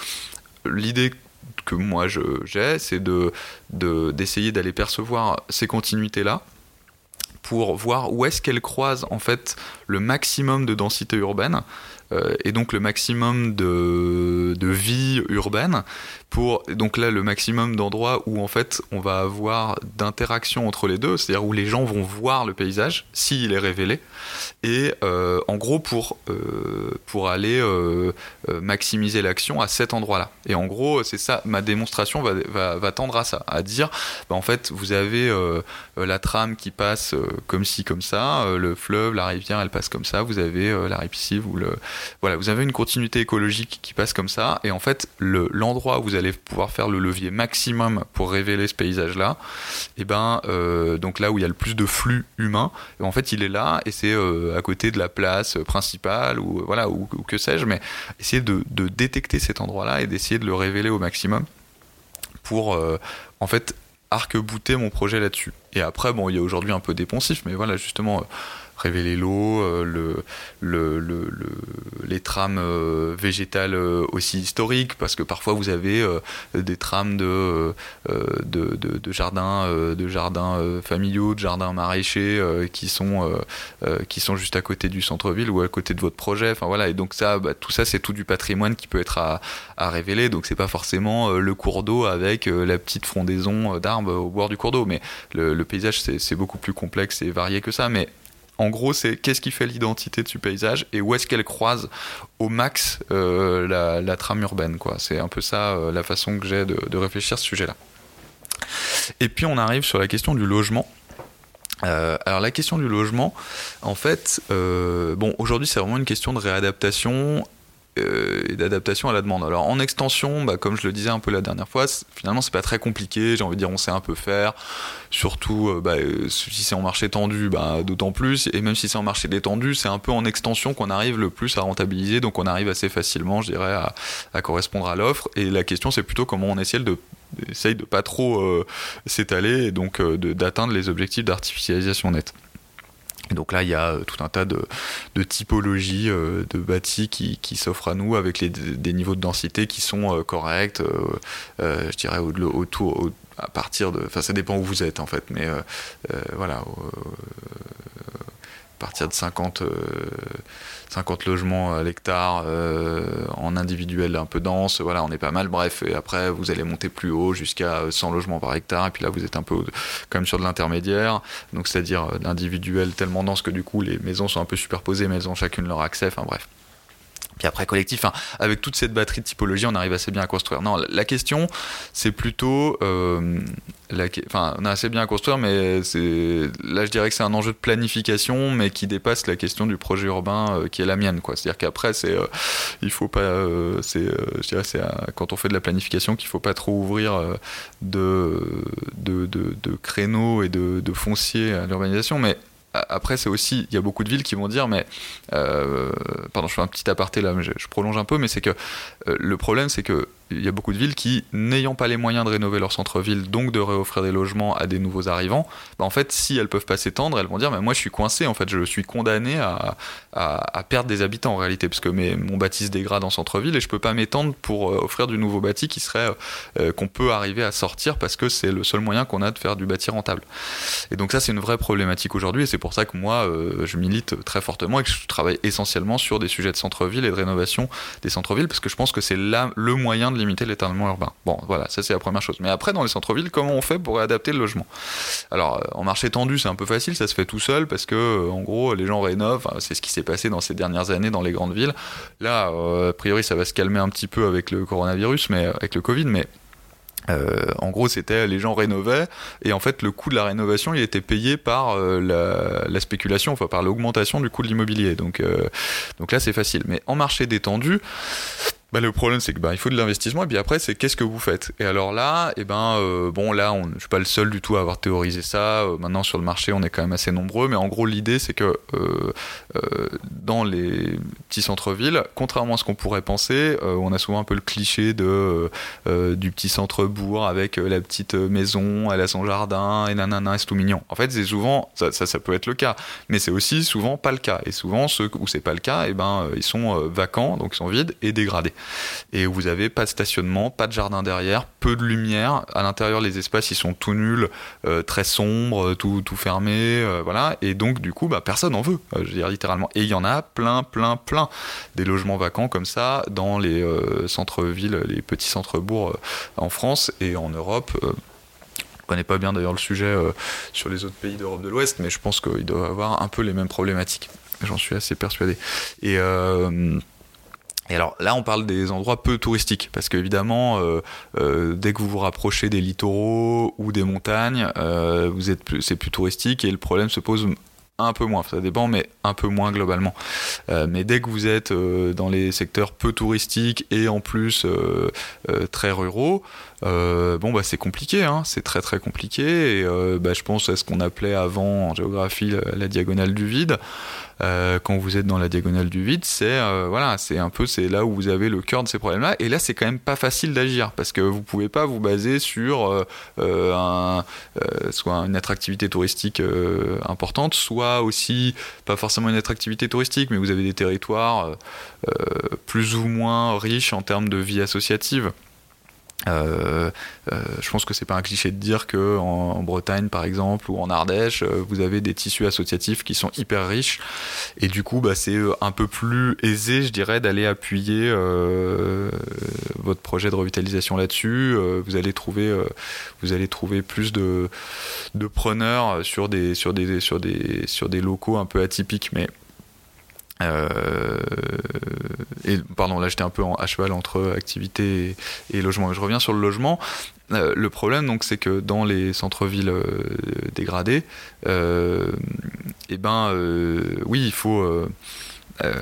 l'idée que moi j'ai, c'est de, d'essayer d'aller percevoir ces continuités-là pour voir où est-ce qu'elles croisent en fait le maximum de densité urbaine euh, et donc le maximum de, de vie urbaine pour donc là le maximum d'endroits où en fait on va avoir d'interaction entre les deux, c'est-à-dire où les gens vont voir le paysage s'il est révélé, et euh, en gros pour euh, pour aller euh, maximiser l'action à cet endroit-là. Et en gros c'est ça, ma démonstration va, va, va, tendre à ça, à dire bah, en fait vous avez la trame qui passe comme ci comme ça, le fleuve, la rivière elle passe comme ça, vous avez la ripisylve ou le voilà vous avez une continuité écologique qui passe comme ça, et en fait le l'endroit où vous allez pouvoir faire le levier maximum pour révéler ce paysage-là, et eh ben euh, donc là où il y a le plus de flux humain, en fait il est là et c'est euh, à côté de la place principale ou voilà ou, que sais-je, mais essayer de, détecter cet endroit-là et d'essayer de le révéler au maximum pour euh, en fait arc-bouter mon projet là-dessus. Et après bon il y a aujourd'hui un peu dépensif, mais voilà justement révéler l'eau, euh, le, le, le, les trames euh, végétales euh, aussi historiques, parce que parfois vous avez des trames de, jardins, de jardins familiaux, de jardins maraîchers qui, sont, qui sont juste à côté du centre-ville ou à côté de votre projet. Enfin voilà, et donc ça, bah, tout ça, c'est tout du patrimoine qui peut être à, à révéler. Donc c'est pas forcément le cours d'eau avec la petite frondaison d'arbres au bord du cours d'eau, mais le, le paysage c'est beaucoup plus complexe et varié que ça. Mais en gros, c'est qu'est-ce qui fait l'identité de ce paysage et où est-ce qu'elle croise au max euh, la, trame urbaine. C'est un peu ça euh, la façon que j'ai de, réfléchir à ce sujet-là. Et puis on arrive sur la question du logement. Euh, alors la question du logement, en fait, bon aujourd'hui c'est vraiment une question de réadaptation euh, et d'adaptation à la demande. Alors en extension, bah, comme je le disais un peu la dernière fois, finalement c'est pas très compliqué, j'ai envie de dire on sait un peu faire, surtout euh, bah, euh, si c'est en marché tendu, bah, d'autant plus, et même si c'est en marché détendu, c'est un peu en extension qu'on arrive le plus à rentabiliser, donc on arrive assez facilement, je dirais, à, correspondre à l'offre, et la question c'est plutôt comment on essaie de essaye de pas trop s'étaler et donc d'atteindre les objectifs d'artificialisation nette. Donc là, il y a euh, tout un tas de, typologies euh, de bâtis qui, s'offrent à nous avec des niveaux de densité qui sont euh, corrects, je dirais autour, à partir de... Enfin, ça dépend où vous êtes en fait, mais voilà, partir de 50 50 logements à l'hectare euh, en individuel un peu dense, voilà, on est pas mal. Bref, et après vous allez monter plus haut jusqu'à 100 logements par hectare, et puis là vous êtes un peu quand même sur de l'intermédiaire, donc c'est-à-dire euh, l'individuel tellement dense que du coup les maisons sont un peu superposées, mais elles ont chacune leur accès, enfin bref. Puis après collectif, avec toute cette batterie de typologie, on arrive assez bien à construire. Non, la question, c'est plutôt, euh, enfin, on a assez bien à construire, mais là, je dirais que c'est un enjeu de planification, mais qui dépasse la question du projet urbain euh, qui est la mienne. C'est-à-dire qu'après, c'est, euh, il faut pas, je dirais, c'est quand on fait de la planification qu'il faut pas trop ouvrir de, de, de, créneaux et de, de fonciers à l'urbanisation, mais après, c'est aussi, il y a beaucoup de villes qui vont dire, mais, euh, pardon, je fais un petit aparté là, mais je, prolonge un peu, mais c'est que euh, le problème, c'est que il y a beaucoup de villes qui, n'ayant pas les moyens de rénover leur centre-ville, donc de réoffrir des logements à des nouveaux arrivants, bah en fait, si elles peuvent pas s'étendre, elles vont dire, mais moi, je suis coincé, en fait, je suis condamné à, à, perdre des habitants en réalité, parce que mes, mon bâti se dégrade en centre-ville et je peux pas m'étendre pour euh, offrir du nouveau bâti qui serait qu'on peut arriver à sortir parce que c'est le seul moyen qu'on a de faire du bâti rentable. Et donc ça, c'est une vraie problématique aujourd'hui, et c'est pour ça que moi, euh, je milite très fortement et que je travaille essentiellement sur des sujets de centre-ville et de rénovation des centres-villes, parce que je pense que c'est le moyen de limiter l'étalement urbain. Bon, voilà, ça c'est la première chose. Mais après, dans les centres-villes, comment on fait pour réadapter le logement? Alors, euh, en marché tendu, c'est un peu facile, ça se fait tout seul, parce que, euh, en gros, les gens rénovent, c'est ce qui s'est passé dans ces dernières années dans les grandes villes. Là, a priori, ça va se calmer un petit peu avec le coronavirus, mais avec le Covid, mais euh, en gros, c'était les gens rénovaient et en fait, le coût de la rénovation, il était payé par euh, la, spéculation, enfin par l'augmentation du coût de l'immobilier. Donc, euh, donc là, c'est facile. Mais en marché détendu, bah, le problème, c'est que bah, il faut de l'investissement, et puis après, c'est qu'est-ce que vous faites? Et alors là, eh ben, euh, bon, là, on, je suis pas le seul du tout à avoir théorisé ça. Euh, maintenant, sur le marché, on est quand même assez nombreux, mais en gros, l'idée, c'est que euh, dans les petits centres-villes, contrairement à ce qu'on pourrait penser, on a souvent un peu le cliché de du petit centre-bourg avec la petite maison, elle a son jardin, et nanana, c'est tout mignon. En fait, c'est souvent, ça, ça, peut être le cas, mais c'est aussi souvent pas le cas. Et souvent, ceux où c'est pas le cas, eh ben, ils sont vacants, donc ils sont vides et dégradés et vous avez pas de stationnement, pas de jardin derrière, peu de lumière. À l'intérieur, les espaces ils sont tout nuls, euh, très sombres, tout, tout fermé, euh, voilà. Et donc du coup, bah, personne en veut, euh, je veux dire littéralement. Et il y en a plein, plein, plein des logements vacants comme ça dans les centres-villes, les petits centres-bourgs en France et en Europe. Je connais pas bien d'ailleurs le sujet sur les autres pays d'Europe de l'Ouest, mais je pense qu'il doit avoir un peu les mêmes problématiques. J'en suis assez persuadé. Et et alors là, on parle des endroits peu touristiques, parce qu'évidemment, euh, euh, dès que vous vous rapprochez des littoraux ou des montagnes, euh, vous êtes c'est plus touristique et le problème se pose un peu moins, ça dépend, mais un peu moins globalement. Mais dès que vous êtes dans les secteurs peu touristiques et en plus très ruraux, bon bah c'est compliqué, hein, c'est très très compliqué. Et bah, je pense à ce qu'on appelait avant en géographie la, diagonale du vide. quand vous êtes dans la diagonale du vide, c'est voilà, c'est un peu c'est là où vous avez le cœur de ces problèmes-là. Et là, c'est quand même pas facile d'agir parce que vous pouvez pas vous baser sur soit une attractivité touristique importante, soit aussi, pas forcément une attractivité touristique, mais vous avez des territoires euh, euh, plus ou moins riches en termes de vie associative. Euh, je pense que c'est pas un cliché de dire que en, Bretagne par exemple ou en Ardèche vous avez des tissus associatifs qui sont hyper riches. Et du coup bah, c'est un peu plus aisé je dirais d'aller appuyer votre projet de revitalisation là-dessus. Vous allez trouver vous allez trouver plus de, de preneurs sur des sur des locaux un peu atypiques. Mais euh, et pardon, là j'étais un peu en, à cheval entre activité et, logement. Je reviens sur le logement. Euh, le problème, donc, c'est que dans les centres-villes euh, dégradés, eh ben, oui, il faut euh,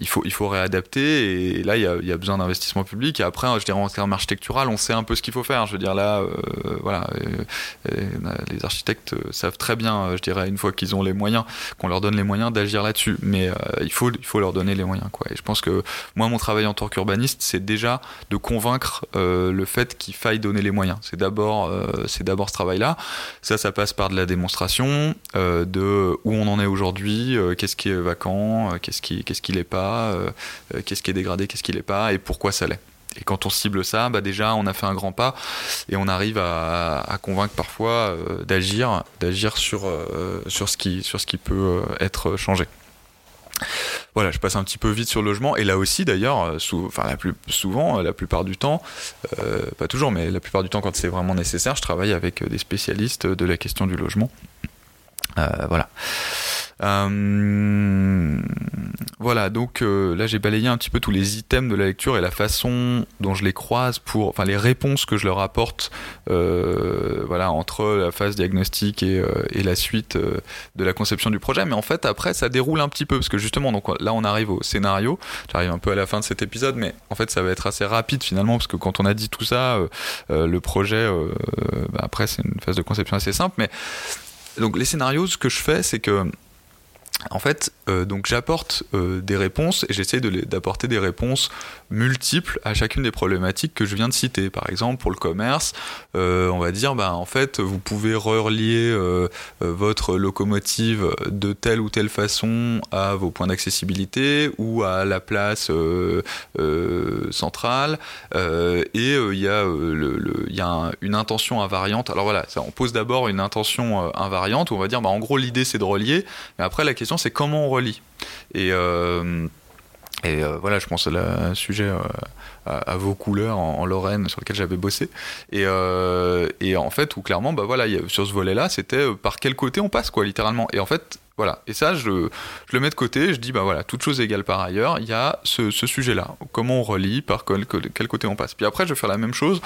il, faut, il faut réadapter et là il y a, il y a besoin d'investissement public. Et après je dirais en termes architectural on sait un peu ce qu'il faut faire. Je veux dire là euh, voilà euh, les architectes savent très bien je dirais une fois qu'ils ont les moyens qu'on leur donne les moyens d'agir là-dessus. Mais il, faut, il faut leur donner les moyens quoi. Et je pense que moi mon travail en tant qu'urbaniste c'est déjà de convaincre le fait qu'il faille donner les moyens. C'est d'abord c'est d'abord ce travail là ça ça passe par de la démonstration de où on en est aujourd'hui qu'est-ce qui est vacant qu'est-ce qu'est-ce qui l'est pas, euh, euh, qu'est-ce qui est dégradé, qu'est-ce qui l'est pas, et pourquoi ça l'est. Et quand on cible ça, bah déjà on a fait un grand pas et on arrive à, convaincre parfois euh, d'agir, sur, sur, ce qui, sur ce qui peut être changé. Voilà, je passe un petit peu vite sur le logement et là aussi d'ailleurs, enfin la plus souvent, la plupart du temps, pas toujours, mais la plupart du temps quand c'est vraiment nécessaire, je travaille avec des spécialistes de la question du logement. voilà. Euh, voilà, donc euh, là j'ai balayé un petit peu tous les items de la lecture et la façon dont je les croise pour, enfin les réponses que je leur apporte, euh, voilà, entre la phase diagnostique et, la suite de la conception du projet. Mais en fait après ça déroule un petit peu parce que justement donc là on arrive au scénario. J'arrive un peu à la fin de cet épisode, mais en fait ça va être assez rapide finalement parce que quand on a dit tout ça, le projet, bah, après c'est une phase de conception assez simple, mais donc les scénarios, ce que je fais, c'est que en fait, euh, donc j'apporte euh, des réponses et j'essaie d'apporter des réponses multiples à chacune des problématiques que je viens de citer. Par exemple, pour le commerce, euh, on va dire, bah, en fait, vous pouvez relier votre locomotive de telle ou telle façon à vos points d'accessibilité ou à la place centrale. et il y a, le, y a une intention invariante. Alors voilà, on pose d'abord une intention invariante où on va dire, bah, en gros, l'idée c'est de relier, mais après la question c'est comment on relie. Et, euh, et euh, voilà, je pense à un sujet euh, à, vos couleurs en, Lorraine sur lequel j'avais bossé. Et, et, en fait, où clairement, bah voilà, sur ce volet-là, c'était par quel côté on passe, quoi, littéralement. Et en fait, voilà. Et ça, je, le mets de côté. Je dis, bah voilà, toute chose égale par ailleurs, il y a ce, sujet-là. Comment on relie, par quel, côté on passe. Puis après, je vais faire la même chose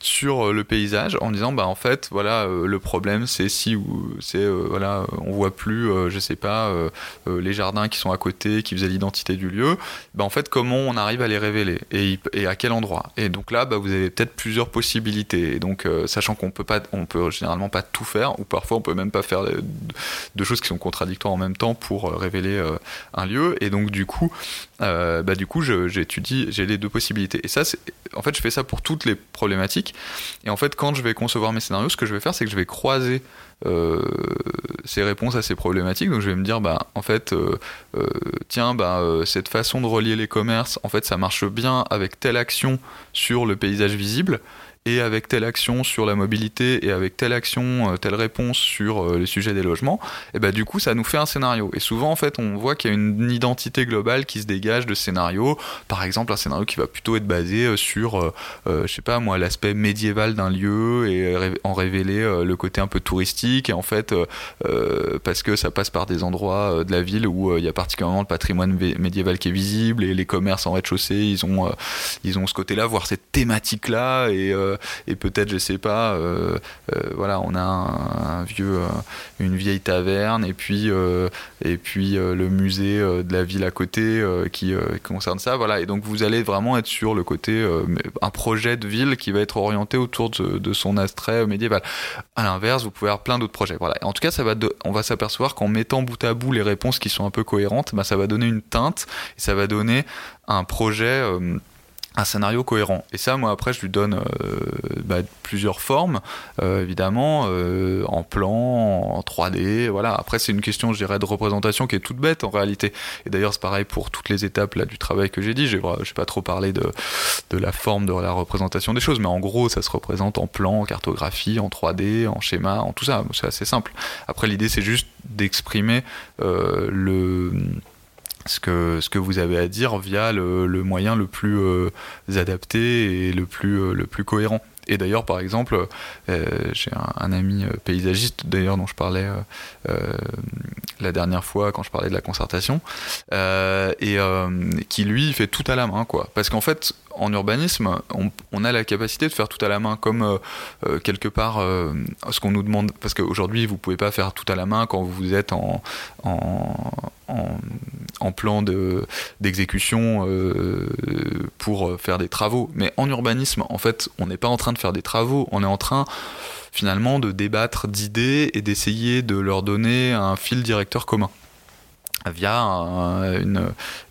sur euh, le paysage en disant, bah en fait, voilà, euh, le problème, c'est si c'est, euh, voilà, on voit plus, je sais pas, les jardins qui sont à côté, qui faisaient l'identité du lieu. Bah en fait, comment on arrive à les révéler et, et à quel endroit. Et donc là, bah, vous avez peut-être plusieurs possibilités. Et donc, sachant qu'on peut pas, on peut généralement pas tout faire, ou parfois on peut même pas faire de, de choses qui sont contradictoires en même temps pour euh, révéler euh, un lieu. Et donc du coup, euh, bah, du coup, j'étudie, j'ai les deux possibilités. Et ça, en fait, je fais ça pour toutes les problématiques. Et en fait, quand je vais concevoir mes scénarios, ce que je vais faire, c'est que je vais croiser ces réponses à ces problématiques. Donc je vais me dire, bah, en fait, tiens, bah, cette façon de relier les commerces, en fait, ça marche bien avec telle action sur le paysage visible et avec telle action sur la mobilité et avec telle action, euh, telle réponse sur euh, les sujets des logements, et bah du coup ça nous fait un scénario. Et souvent en fait on voit qu'il y a une identité globale qui se dégage de scénario. Par exemple un scénario qui va plutôt être basé euh, sur, je sais pas moi, l'aspect médiéval d'un lieu et en révéler le côté un peu touristique. Et en fait parce que ça passe par des endroits de la ville où il y a particulièrement le patrimoine médiéval qui est visible et les commerces en rez-de-chaussée ils ont ils ont ce côté-là, voire cette thématique-là et et peut-être, je sais pas, euh, euh, voilà, on a une vieille taverne et puis, et puis le musée de la ville à côté qui, concerne ça, voilà. Et donc vous allez vraiment être sur le côté, un projet de ville qui va être orienté autour de, son astrait médiéval. À l'inverse, vous pouvez avoir plein d'autres projets. Voilà. En tout cas, ça va on va s'apercevoir qu'en mettant bout à bout les réponses qui sont un peu cohérentes, bah, ça va donner une teinte et ça va donner un projet un scénario cohérent. Et ça, moi, après, je lui donne euh, bah, plusieurs formes, euh, évidemment, euh, en plan, en 3D, voilà. Après, c'est une question, je dirais, de représentation qui est toute bête, en réalité. Et d'ailleurs, c'est pareil pour toutes les étapes là, du travail que j'ai dit. Je n'ai pas trop parlé de, de la forme, de la représentation des choses, mais en gros, ça se représente en plan, en cartographie, en 3D, en schéma, en tout ça. C'est assez simple. Après, l'idée, c'est juste d'exprimer le ce que, ce que vous avez à dire via le, moyen le plus euh, adapté et le plus, euh, le plus cohérent. Et d'ailleurs, par exemple, euh, j'ai un, ami paysagiste, d'ailleurs, dont je parlais la dernière fois quand je parlais de la concertation, et qui lui fait tout à la main, quoi. Parce qu'en fait, en urbanisme, on, a la capacité de faire tout à la main, comme quelque part ce qu'on nous demande, parce qu'aujourd'hui, vous pouvez pas faire tout à la main quand vous êtes en, en, plan d'exécution euh, pour faire des travaux. Mais en urbanisme, en fait, on n'est pas en train de faire des travaux, on est en train finalement de débattre d'idées et d'essayer de leur donner un fil directeur commun via un,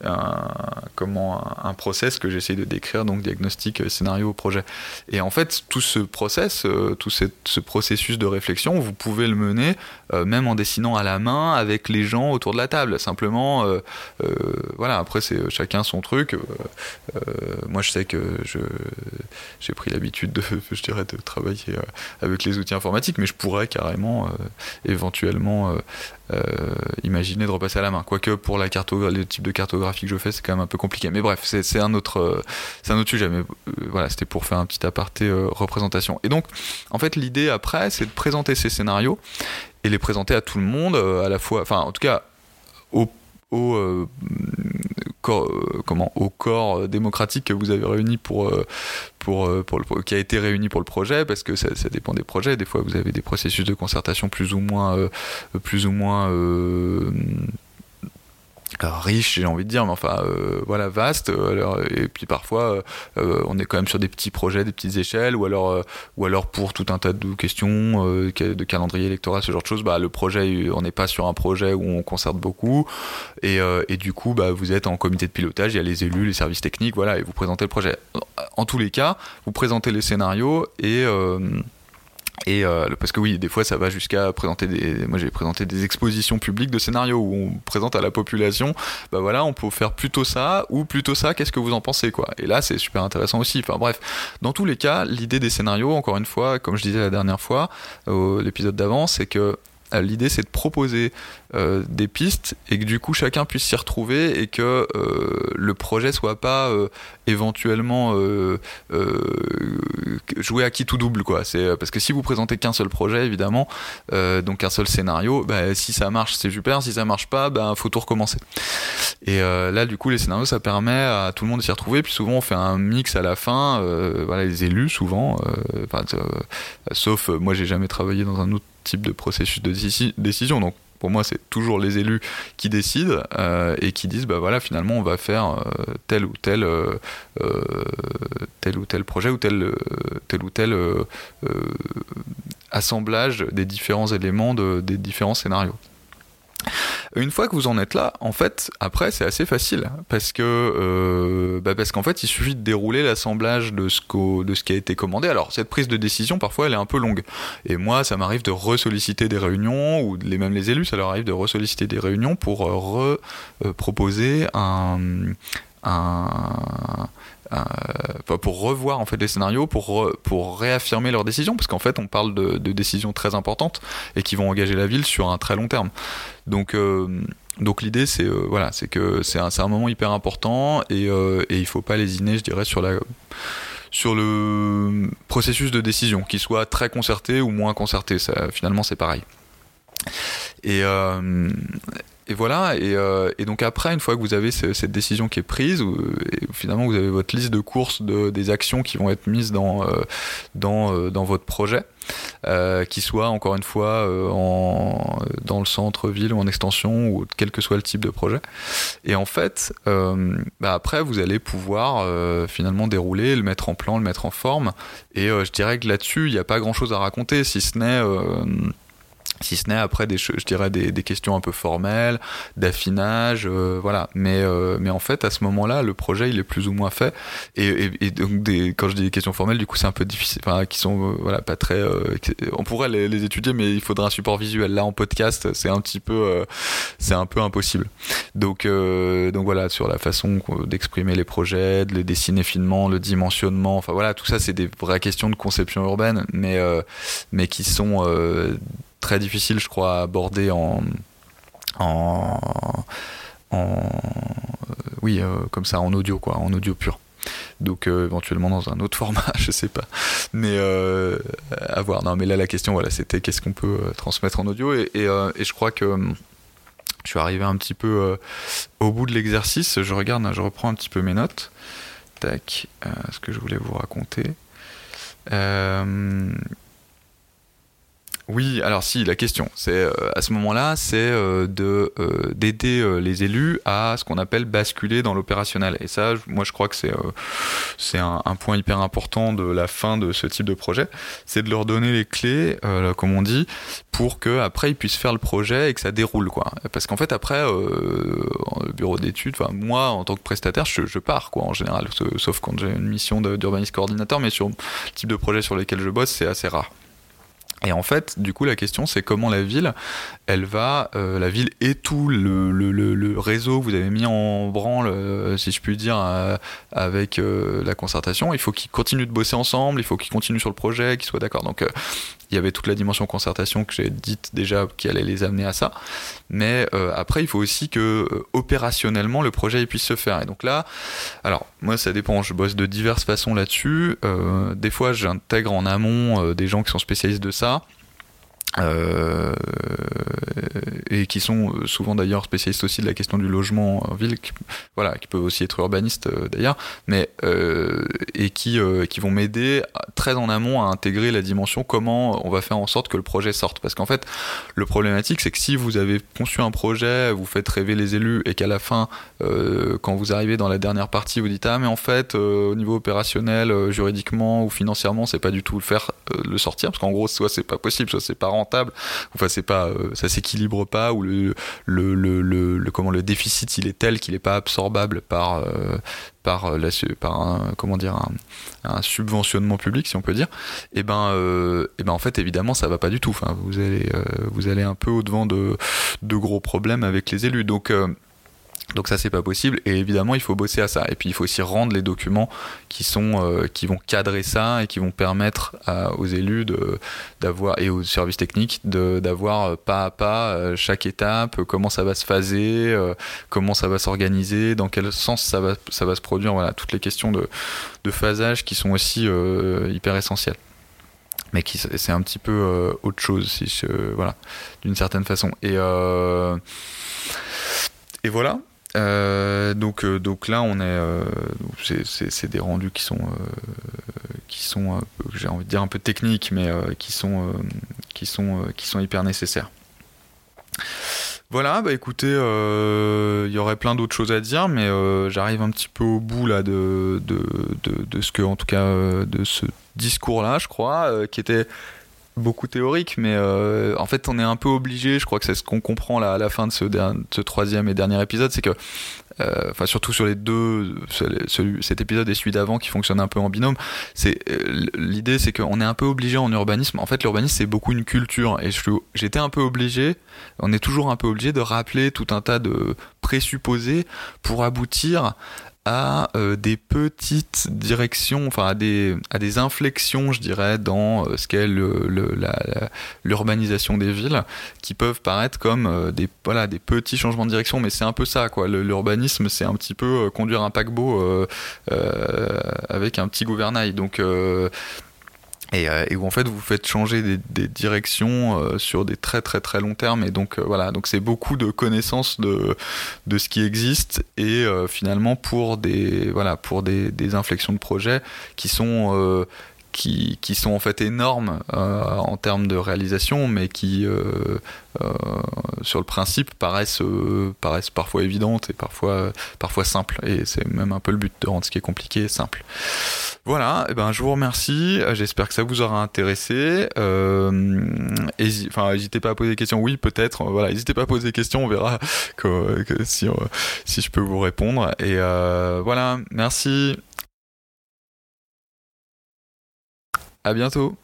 un process que j'essaie de décrire, donc diagnostic, scénario, projet. Et en fait, tout ce process, euh, tout ce processus de réflexion, vous pouvez le mener euh, même en dessinant à la main avec les gens autour de la table. Simplement, euh, voilà, après, c'est chacun son truc. moi, je sais que j'ai pris l'habitude de, de travailler avec les outils informatiques, mais je pourrais carrément, éventuellement, imaginer de repasser à la main. Quoique pour la le type de cartographie que je fais, c'est quand même un peu compliqué. Mais bref, c'est un autre, euh, un autre sujet. Mais euh, voilà, c'était pour faire un petit aparté euh, représentation. Et donc, en fait, l'idée après, c'est de présenter ces scénarios et les présenter à tout le monde, à la fois, enfin, en tout cas, au, au corps, comment, au corps démocratique que vous avez réuni pour, pour, pour le, qui a été réuni pour le projet, parce que ça, ça, dépend des projets. Des fois, vous avez des processus de concertation plus ou moins, plus ou moins riche, j'ai envie de dire, mais enfin euh, voilà vaste. Alors, et puis parfois, euh, on est quand même sur des petits projets, des petites échelles, ou alors, ou alors pour tout un tas de questions de calendrier électoral, ce genre de choses. Bah, le projet, on n'est pas sur un projet où on concerte beaucoup, et, et du coup, bah, vous êtes en comité de pilotage, il y a les élus, les services techniques, voilà, et vous présentez le projet. En tous les cas, vous présentez les scénarios et et euh, parce que oui, des fois ça va jusqu'à présenter des. Moi j'ai présenté des expositions publiques de scénarios où on présente à la population, bah voilà, on peut faire plutôt ça ou plutôt ça. Qu'est-ce que vous en pensez quoi Et là c'est super intéressant aussi. Enfin bref, dans tous les cas, l'idée des scénarios, encore une fois, comme je disais la dernière fois, l'épisode d'avant, c'est que euh, l'idée c'est de proposer euh, des pistes et que du coup chacun puisse s'y retrouver et que euh, le projet soit pas éventuellement joué à qui tout double quoi. C'est parce que si vous présentez qu'un seul projet évidemment, donc un seul scénario, bah, si ça marche c'est super, si ça marche pas, bah, faut tout recommencer. Et là du coup les scénarios ça permet à tout le monde de s'y retrouver. Puis souvent on fait un mix à la fin, voilà les élus souvent, sauf moi j'ai jamais travaillé dans un autre type de processus de décision. Donc pour moi, c'est toujours les élus qui décident euh, et qui disent, bah voilà, finalement, on va faire euh, tel ou tel, euh, tel projet ou tel, ou tel assemblage des différents éléments de, des différents scénarios. Une fois que vous en êtes là, en fait, après c'est assez facile parce que euh, bah parce qu'en fait il suffit de dérouler l'assemblage de ce qui a été commandé. Alors cette prise de décision parfois elle est un peu longue et moi ça m'arrive de ressolliciter des réunions ou les même les élus ça leur arrive de ressolliciter des réunions pour euh, re euh, proposer un, pour revoir en fait les scénarios, pour, pour réaffirmer leurs décisions, parce qu'en fait on parle de, décisions très importantes et qui vont engager la ville sur un très long terme. Donc euh, donc l'idée c'est euh, voilà c'est que c'est un, un, moment hyper important et, et il faut pas lésiner je dirais sur la sur le processus de décision, qu'il soit très concerté ou moins concerté. Ça, finalement, c'est pareil. Et, et voilà, euh, et, donc après, une fois que vous avez cette décision qui est prise, finalement vous avez votre liste de courses de, des actions qui vont être mises dans, euh, dans, euh, dans votre projet, qui soit encore une fois en, dans le centre-ville ou en extension, ou quel que soit le type de projet. Et en fait, bah après, vous allez pouvoir finalement dérouler, le mettre en plan, le mettre en forme. Et je dirais que là-dessus, il n'y a pas grand-chose à raconter, si ce n'est si ce n'est après des je dirais des, des, questions un peu formelles d'affinage euh, voilà. Mais euh, mais en fait à ce moment-là le projet il est plus ou moins fait. Et, et, donc des, quand je dis des questions formelles du coup c'est un peu difficile enfin qui sont euh, voilà pas très on pourrait les, les, étudier mais il faudra un support visuel. Là en podcast c'est un petit peu c'est un peu impossible. Donc donc voilà sur la façon d'exprimer les projets de les dessiner finement le dimensionnement enfin voilà tout ça c'est des vraies questions de conception urbaine mais mais qui sont très difficile, je crois, à aborder en, en, en oui, euh, comme ça, en audio, quoi, en audio pur. Donc euh, éventuellement dans un autre format, je sais pas. Mais euh, à voir. Non, mais là la question, voilà, c'était qu'est-ce qu'on peut transmettre en audio et, et, je crois que je suis arrivé un petit peu au bout de l'exercice. Je regarde, je reprends un petit peu mes notes. Tac, ce que je voulais vous raconter. Oui, alors si, la question, c'est euh, à ce moment-là, c'est euh, euh, d'aider les élus à ce qu'on appelle basculer dans l'opérationnel. Et ça, moi, je crois que c'est un, point hyper important de la fin de ce type de projet, c'est de leur donner les clés, comme on dit, pour que après ils puissent faire le projet et que ça déroule, quoi. Parce qu'en fait, après, le bureau d'études, moi, en tant que prestataire, je, pars, quoi, en général, sauf quand j'ai une mission d'urbanisme coordinateur, mais sur le type de projet sur lesquels je bosse, c'est assez rare. Et en fait, du coup, la question, c'est comment la ville, elle va, euh, la ville et tout le, réseau que vous avez mis en branle, euh, si je puis dire, euh, avec la concertation, il faut qu'ils continuent de bosser ensemble, il faut qu'ils continuent sur le projet, qu'ils soient d'accord. Donc, il y avait toute la dimension concertation que j'ai dite déjà qui allait les amener à ça. Mais après, il faut aussi que opérationnellement le projet puisse se faire. Et donc là, alors moi ça dépend, je bosse de diverses façons là-dessus. Des fois, j'intègre en amont des gens qui sont spécialistes de ça. Jahr Euh, et qui sont souvent d'ailleurs spécialistes aussi de la question du logement en ville, qui, voilà, qui peuvent aussi être urbanistes euh, d'ailleurs, mais euh, et qui qui vont m'aider très en amont à intégrer la dimension comment on va faire en sorte que le projet sorte, parce qu'en fait le problématique c'est que si vous avez conçu un projet, vous faites rêver les élus et qu'à la fin quand vous arrivez dans la dernière partie vous dites ah mais en fait au niveau opérationnel, juridiquement ou financièrement c'est pas du tout le faire le sortir, parce qu'en gros soit c'est pas possible, soit c'est pas rentable, enfin c'est pas, euh, ça s'équilibre pas ou le, le, le, le, comment le déficit il est tel qu'il n'est pas absorbable par euh, par euh, la, par un, comment dire un, subventionnement public si on peut dire et eh ben et ben en fait évidemment ça va pas du tout. Enfin vous allez vous allez un peu au devant de de gros problèmes avec les élus. Donc donc ça c'est pas possible. Et évidemment il faut bosser à ça. Et puis il faut aussi rendre les documents qui sont euh, qui vont cadrer ça et qui vont permettre aux élus de d'avoir et aux services techniques d'avoir euh, pas à pas euh, chaque étape comment ça va se phaser comment ça va s'organiser dans quel sens ça va ça va se produire. Voilà toutes les questions de de phasage qui sont aussi hyper essentielles. Mais qui c'est un petit peu autre chose si je, voilà d'une certaine façon. Et et voilà euh, donc, euh, donc là, on est, euh, c'est des rendus qui sont, qui sont, j'ai envie de dire un peu techniques, mais qui sont, qui sont, qui sont hyper nécessaires. Voilà, bah écoutez, il y aurait plein d'autres choses à dire, mais j'arrive un petit peu au bout là de, de, de, de, ce que, en tout cas, de ce discours-là, je crois, qui était beaucoup théorique, mais euh, en fait, on est un peu obligé. Je crois que c'est ce qu'on comprend à la fin de ce, ce, troisième et dernier épisode, c'est que, euh, enfin, surtout sur les deux, celui, cet épisode et celui d'avant qui fonctionnent un peu en binôme, c'est euh, l'idée, c'est qu'on est un peu obligé en urbanisme. En fait, l'urbanisme c'est beaucoup une culture, et j'étais un peu obligé. On est toujours un peu obligé de rappeler tout un tas de présupposés pour aboutir à euh, des petites directions, enfin à des, inflexions, je dirais, dans euh, ce qu'est l'urbanisation des villes, qui peuvent paraître comme euh, des, des petits changements de direction, mais c'est un peu ça, quoi. L'urbanisme, c'est un petit peu conduire un paquebot avec un petit gouvernail. Donc euh, et, où en fait vous faites changer des, directions euh, sur des très très très longs termes. Et donc euh, voilà. Donc c'est beaucoup de connaissances de, de ce qui existe. Et finalement pour des voilà pour des, des inflexions de projet qui sont qui, sont en fait énormes en termes de réalisation, mais qui, sur le principe, paraissent, paraissent parfois évidentes et parfois, parfois simples. Et c'est même un peu le but de rendre ce qui est compliqué simple. Voilà, eh ben, je vous remercie. Euh, j'espère que ça vous aura intéressé. Euh, n'hésitez pas à poser des questions. Oui, peut-être. Voilà, n'hésitez pas à poser des questions. On verra si, euh, si je peux vous répondre. Et euh, voilà, merci. À bientôt.